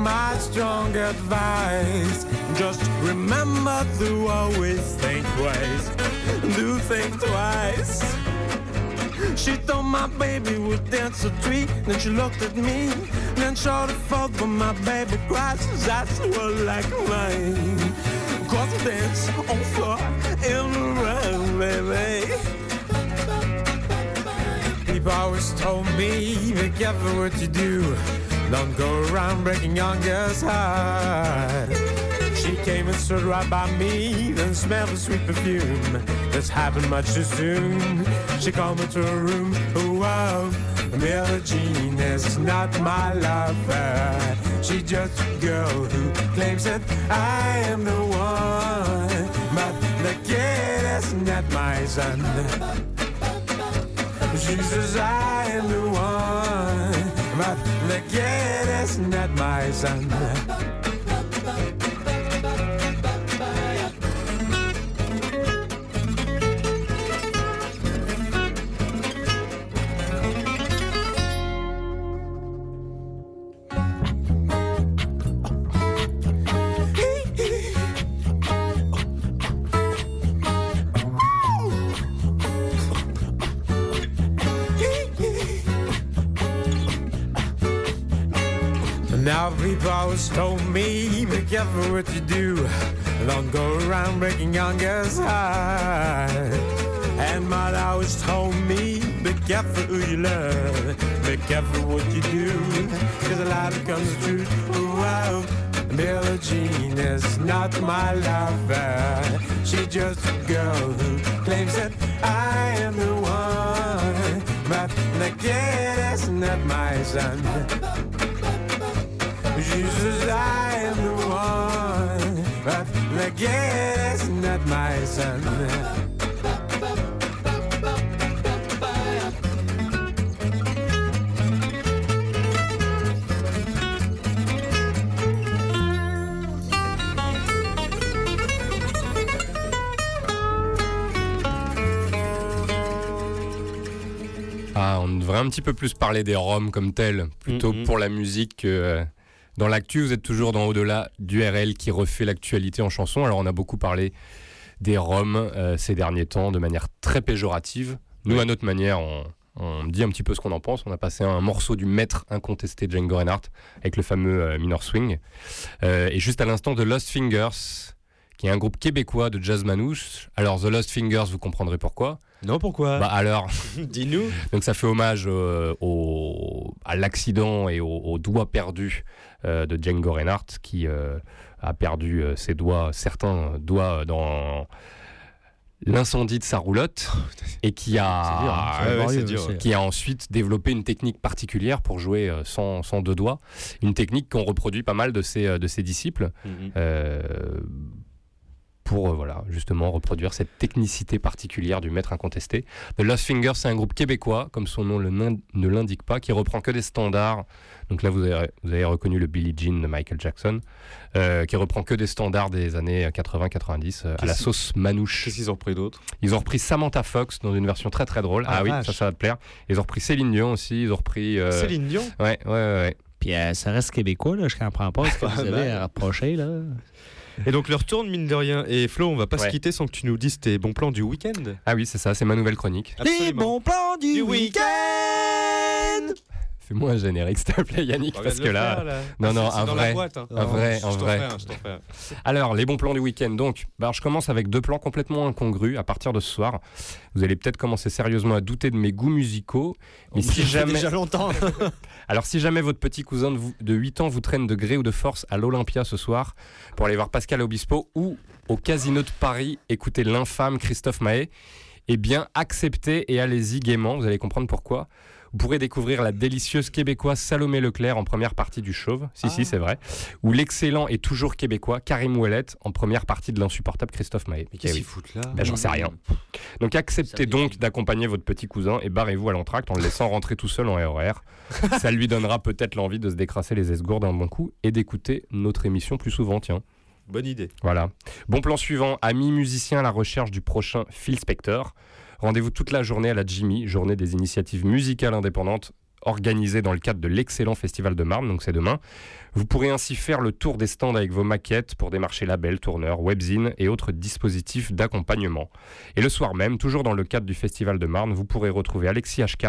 My strong advice. Just remember to always think twice. Do think twice. She thought my baby would dance a treat. Then she looked at me. Then showed the fault my baby cries. That's what like mine. Dance on floor in the round, baby. People always told me, be careful what you do. Don't go around breaking young girls' heart. She came and stood right by me, then smelled the sweet perfume. This happened much too soon. She called me to her room. Oh, oh wow, Billie Jean is not my lover. She's just a girl who claims that I am the one, but the kid is not my son. She says I am the one, but is not always told me, be careful what you do. Don't go around breaking young girls' hearts. And my always told me, be careful who you love. Be careful what you do. Cause a lie becomes. Oh, wow. Billie Jean is not my lover. She's just a girl who claims that I am the one. But the kid is not my son. She says I am the one, but the kid is not my son. Ah, on devrait un petit peu plus parler des Roms comme tels, plutôt Mhm. pour la musique que euh, dans l'actu. Vous êtes toujours dans Au-delà du RL qui refait l'actualité en chanson. Alors, on a beaucoup parlé des Roms euh, ces derniers temps de manière très péjorative. Nous, à notre manière, on, on dit un petit peu ce qu'on en pense. On a passé un morceau du maître incontesté Django Reinhardt avec le fameux euh, Minor Swing. Euh, et juste à l'instant de Lost Fingers, qui est un groupe québécois de jazz manouche. Alors, The Lost Fingers, vous comprendrez pourquoi. Non, pourquoi? Bah alors, dis-nous. Donc ça fait hommage euh, au, à l'accident et au, au doigt perdu de Django Reinhardt qui euh, a perdu euh, ses doigts, certains doigts dans l'incendie de sa roulotte et qui dur, a, hein. Dur, ouais. qui a ensuite développé une technique particulière pour jouer euh, sans, sans deux doigts, une technique qu'on reproduit pas mal de ses, euh, de ses disciples. Mhm. Euh, pour euh, voilà, justement reproduire cette technicité particulière du maître incontesté. The Lost Fingers, c'est un groupe québécois, comme son nom le ne l'indique pas, qui reprend que des standards. Donc là, vous avez, vous avez reconnu le Billie Jean de Michael Jackson, euh, qui reprend que des standards des années 80-90 euh, à la sauce manouche. Qu'est-ce qu'ils ont repris d'autre? Ils ont repris Samantha Fox dans une version très très drôle. Ah, Ah, oui, vache. ça, ça va te plaire. Ils ont repris Céline Dion aussi. Ils ont repris. euh, Céline Dion? Ouais, ouais, ouais. ouais. Puis euh, ça reste québécois, là. Je comprends pas ce que vous Pas avez mal. à rapprocher, là. Et donc, leur tourne, mine de rien. Et Flo, on va pas Ouais. se quitter sans que tu nous dises tes bons plans du week-end. Ah oui, c'est ça, c'est ma nouvelle chronique. Les bons plans du week-end Fais-moi un générique, s'il te plaît, Yannick, parce que là. faire, là. Non, Ah, non, un vrai. boîte, hein. Un vrai, un vrai. ferai un, un. Alors, les bons plans du week-end. Donc, bah, je commence avec deux plans complètement incongrus à partir de ce soir. Vous allez peut-être commencer sérieusement à douter de mes goûts musicaux. Mais si jamais. déjà longtemps. Alors, si jamais votre petit cousin de, vous- de 8 ans vous traîne de gré ou de force à l'Olympia ce soir pour aller voir Pascal Obispo ou au Casino de Paris écouter l'infâme Christophe Mahé, eh bien, acceptez et allez-y gaiement. Vous allez comprendre pourquoi. Vous pourrez découvrir la délicieuse québécoise Salomé Leclerc en première partie du Chauve, si Ah. si c'est vrai, ou l'excellent et toujours québécois Karim Ouellet en première partie de l'insupportable Christophe Mahé. Mais qu'est-ce Eh oui. qu'ils foutent là Ben, J'en sais rien. Donc acceptez donc d'accompagner votre petit cousin et barrez-vous à l'entracte en le laissant rentrer tout seul en RER. Ça lui donnera peut-être l'envie de se décrasser les esgourdes d'un bon coup et d'écouter notre émission plus souvent, tiens. Bonne idée. Voilà. Bon plan suivant, amis musiciens à la recherche du prochain Phil Spector. Rendez-vous toute la journée à la Jimmy, journée des initiatives musicales indépendantes organisée dans le cadre de l'excellent Festival de Marne, donc c'est demain. Vous pourrez ainsi faire le tour des stands avec vos maquettes pour démarcher labels, tourneurs, webzines et autres dispositifs d'accompagnement. Et le soir même, toujours dans le cadre du Festival de Marne, vous pourrez retrouver Alexis HK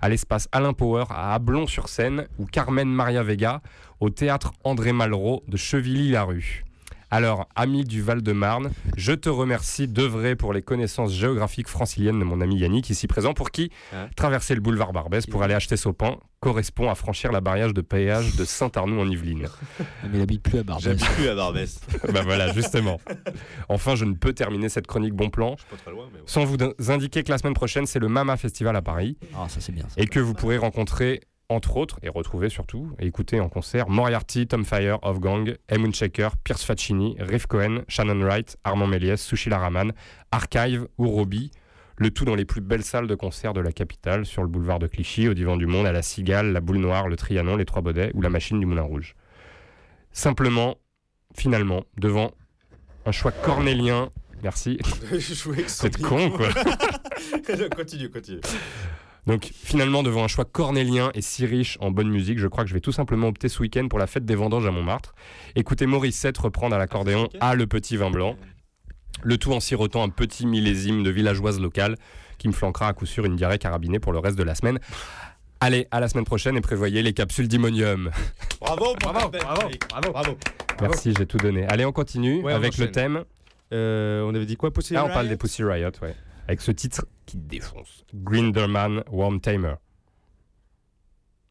à l'espace Alain Power à Ablon-sur-Seine ou Carmen Maria Vega au théâtre André Malraux de Chevilly-la-Rue. Alors, ami du Val-de-Marne, je te remercie d'œuvrer pour les connaissances géographiques franciliennes de mon ami Yannick, ici présent, pour qui Hein traverser le boulevard Barbès pour aller acheter son pain correspond à franchir la barrière de péage de Saint-Arnoux en Yvelines. Mais il plus à Barbès. J'habite plus à Barbès. bah voilà, justement. Enfin, je ne peux terminer cette chronique bon plan Pas très loin, mais ouais. sans vous indiquer que la semaine prochaine, c'est le Mama Festival à Paris Ah, ça c'est bien. ça. et que vous pourrez rencontrer entre autres, et retrouver surtout, et écouter en concert Moriarty, Tom Fire, Off Gang, Emun Shaker, Pierce Faccini, Riff Cohen, Shannon Wright, Armand Méliès, Sushila Raman, Archive ou Robbie. Le tout dans les plus belles salles de concert de la capitale, sur le boulevard de Clichy, au Divan du Monde, à la Cigale, la Boule Noire, le Trianon, les Trois Baudets ou la Machine du Moulin Rouge. Simplement, finalement, devant un choix cornélien. Merci. C'est con, quoi. continue, continue. Donc finalement, devant un choix cornélien et si riche en bonne musique, je crois que je vais tout simplement opter ce week-end pour la fête des vendanges à Montmartre. Écoutez Morissette reprendre à l'accordéon à Le Petit Vin Blanc. Le tout en sirotant un petit millésime de villageoise locale qui me flanquera à coup sûr une diarrhée carabinée pour le reste de la semaine. Allez, à la semaine prochaine et prévoyez les capsules d'Imonium. Bravo, Bravo, bravo, bravo. bravo. Merci, j'ai tout donné. Allez, on continue Ouais, on avec le thème. Euh, on avait dit quoi, Pussy Là, on parle Riot des Pussy Riot, ouais. Avec ce titre qui défonce. Grinderman Worm Tamer.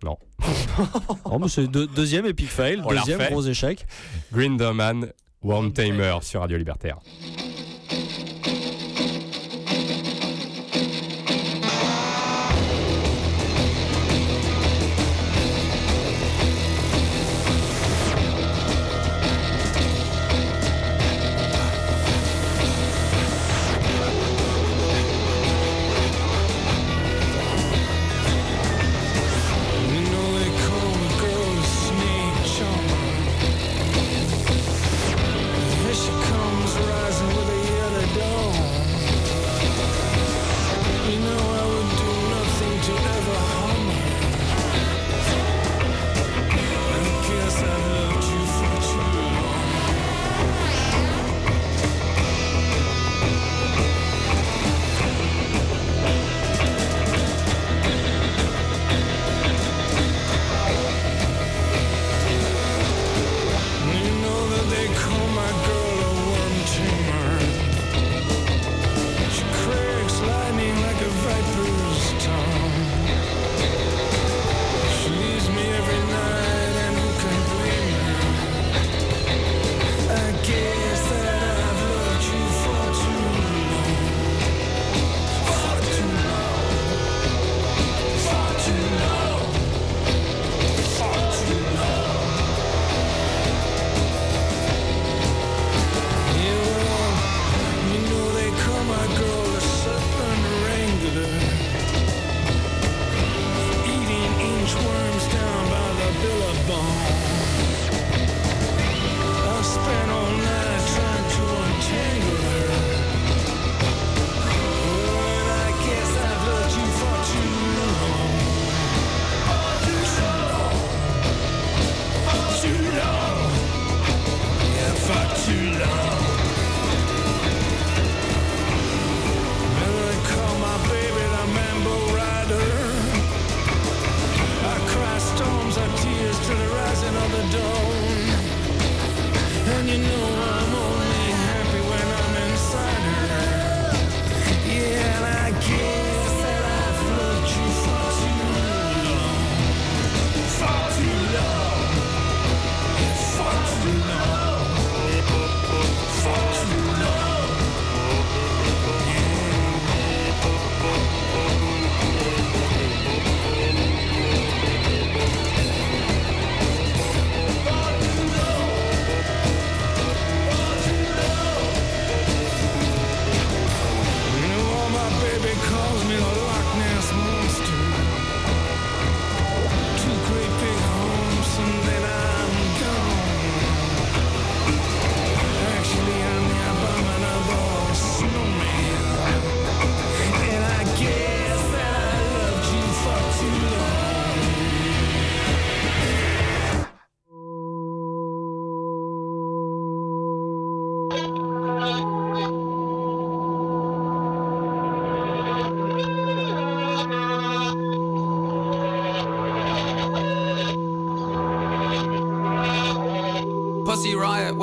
Non. Oh, mais c'est deux- deuxième epic fail, deuxième gros échec. Grinderman Worm Tamer sur Radio Libertaire.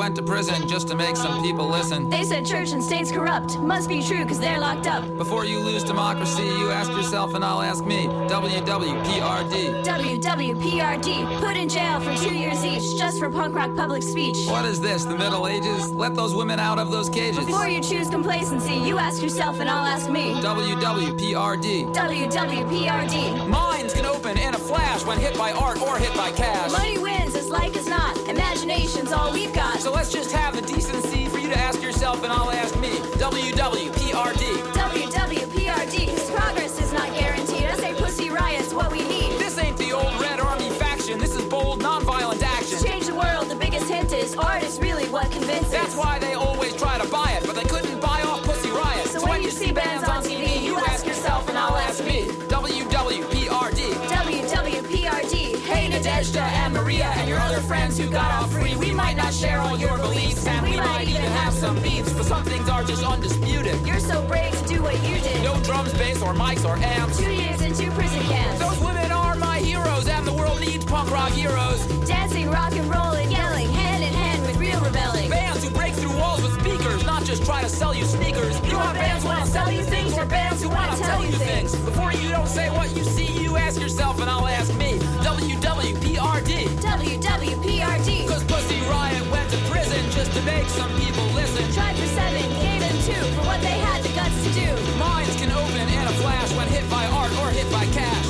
Went to prison just to make some people listen. They said church and state's corrupt. Must be true, cause they're locked up. Before you lose democracy, you ask yourself and I'll ask me. WWPRD. WWPRD, put in jail for two years each, just for punk rock public speech. What is this, the Middle Ages? Let those women out of those cages. Before you choose complacency, you ask yourself and I'll ask me. WWPRD. WWPRD. Minds can open in a flash when hit by art or hit by cash. Money wins as like as not. Imagination's all we've got. So let's just have the decency for you to ask yourself and I'll ask me. WWPRD. Nadezhda and Maria and your other friends who got off free. We might not share all your beliefs and we might even have some beefs, but some things are just undisputed. You're so brave to do what you did. No drums, bass, or mics or amps. Two years in two prison camps. Those women are my heroes and the world needs punk rock heroes. Dancing, rock and roll, and yelling, hand hand rebelling. Bands who break through walls with speakers, not just try to sell you sneakers. You want bands who want to sell you things or bands who want to tell you things? Before you don't say what you see, you ask yourself and I'll ask me. WWPRD. WWPRD. Cause Pussy Riot went to prison just to make some people listen. Tried for seven, gave them two for what they had the guts to do. Minds can open in a flash when hit by art or hit by cash.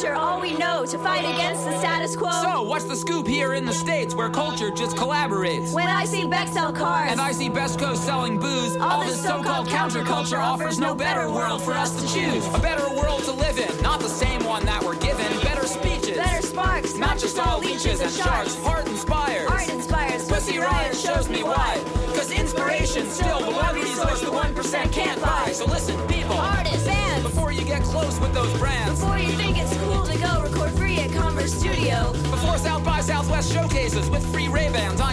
Culture all we know to fight against the status quo? So, what's the scoop here in the States where culture just collaborates? When I see Beck sell cars And I see Best Coast selling booze. All, this so-called counterculture offers no better world for us to choose. A better world to live in, not the same one that we're given. Better speeches, better sparks, not just all leeches and sharks. Heart inspires. Art inspires. Pussy Riot shows me why. Cause inspiration's still the one resource the 1% can't buy. So listen, people. Artists, bands. Before you get close with those brands. Before you think it's cool to go record free at Converse Studio. Before South by Southwest showcases with free Ray-Bans on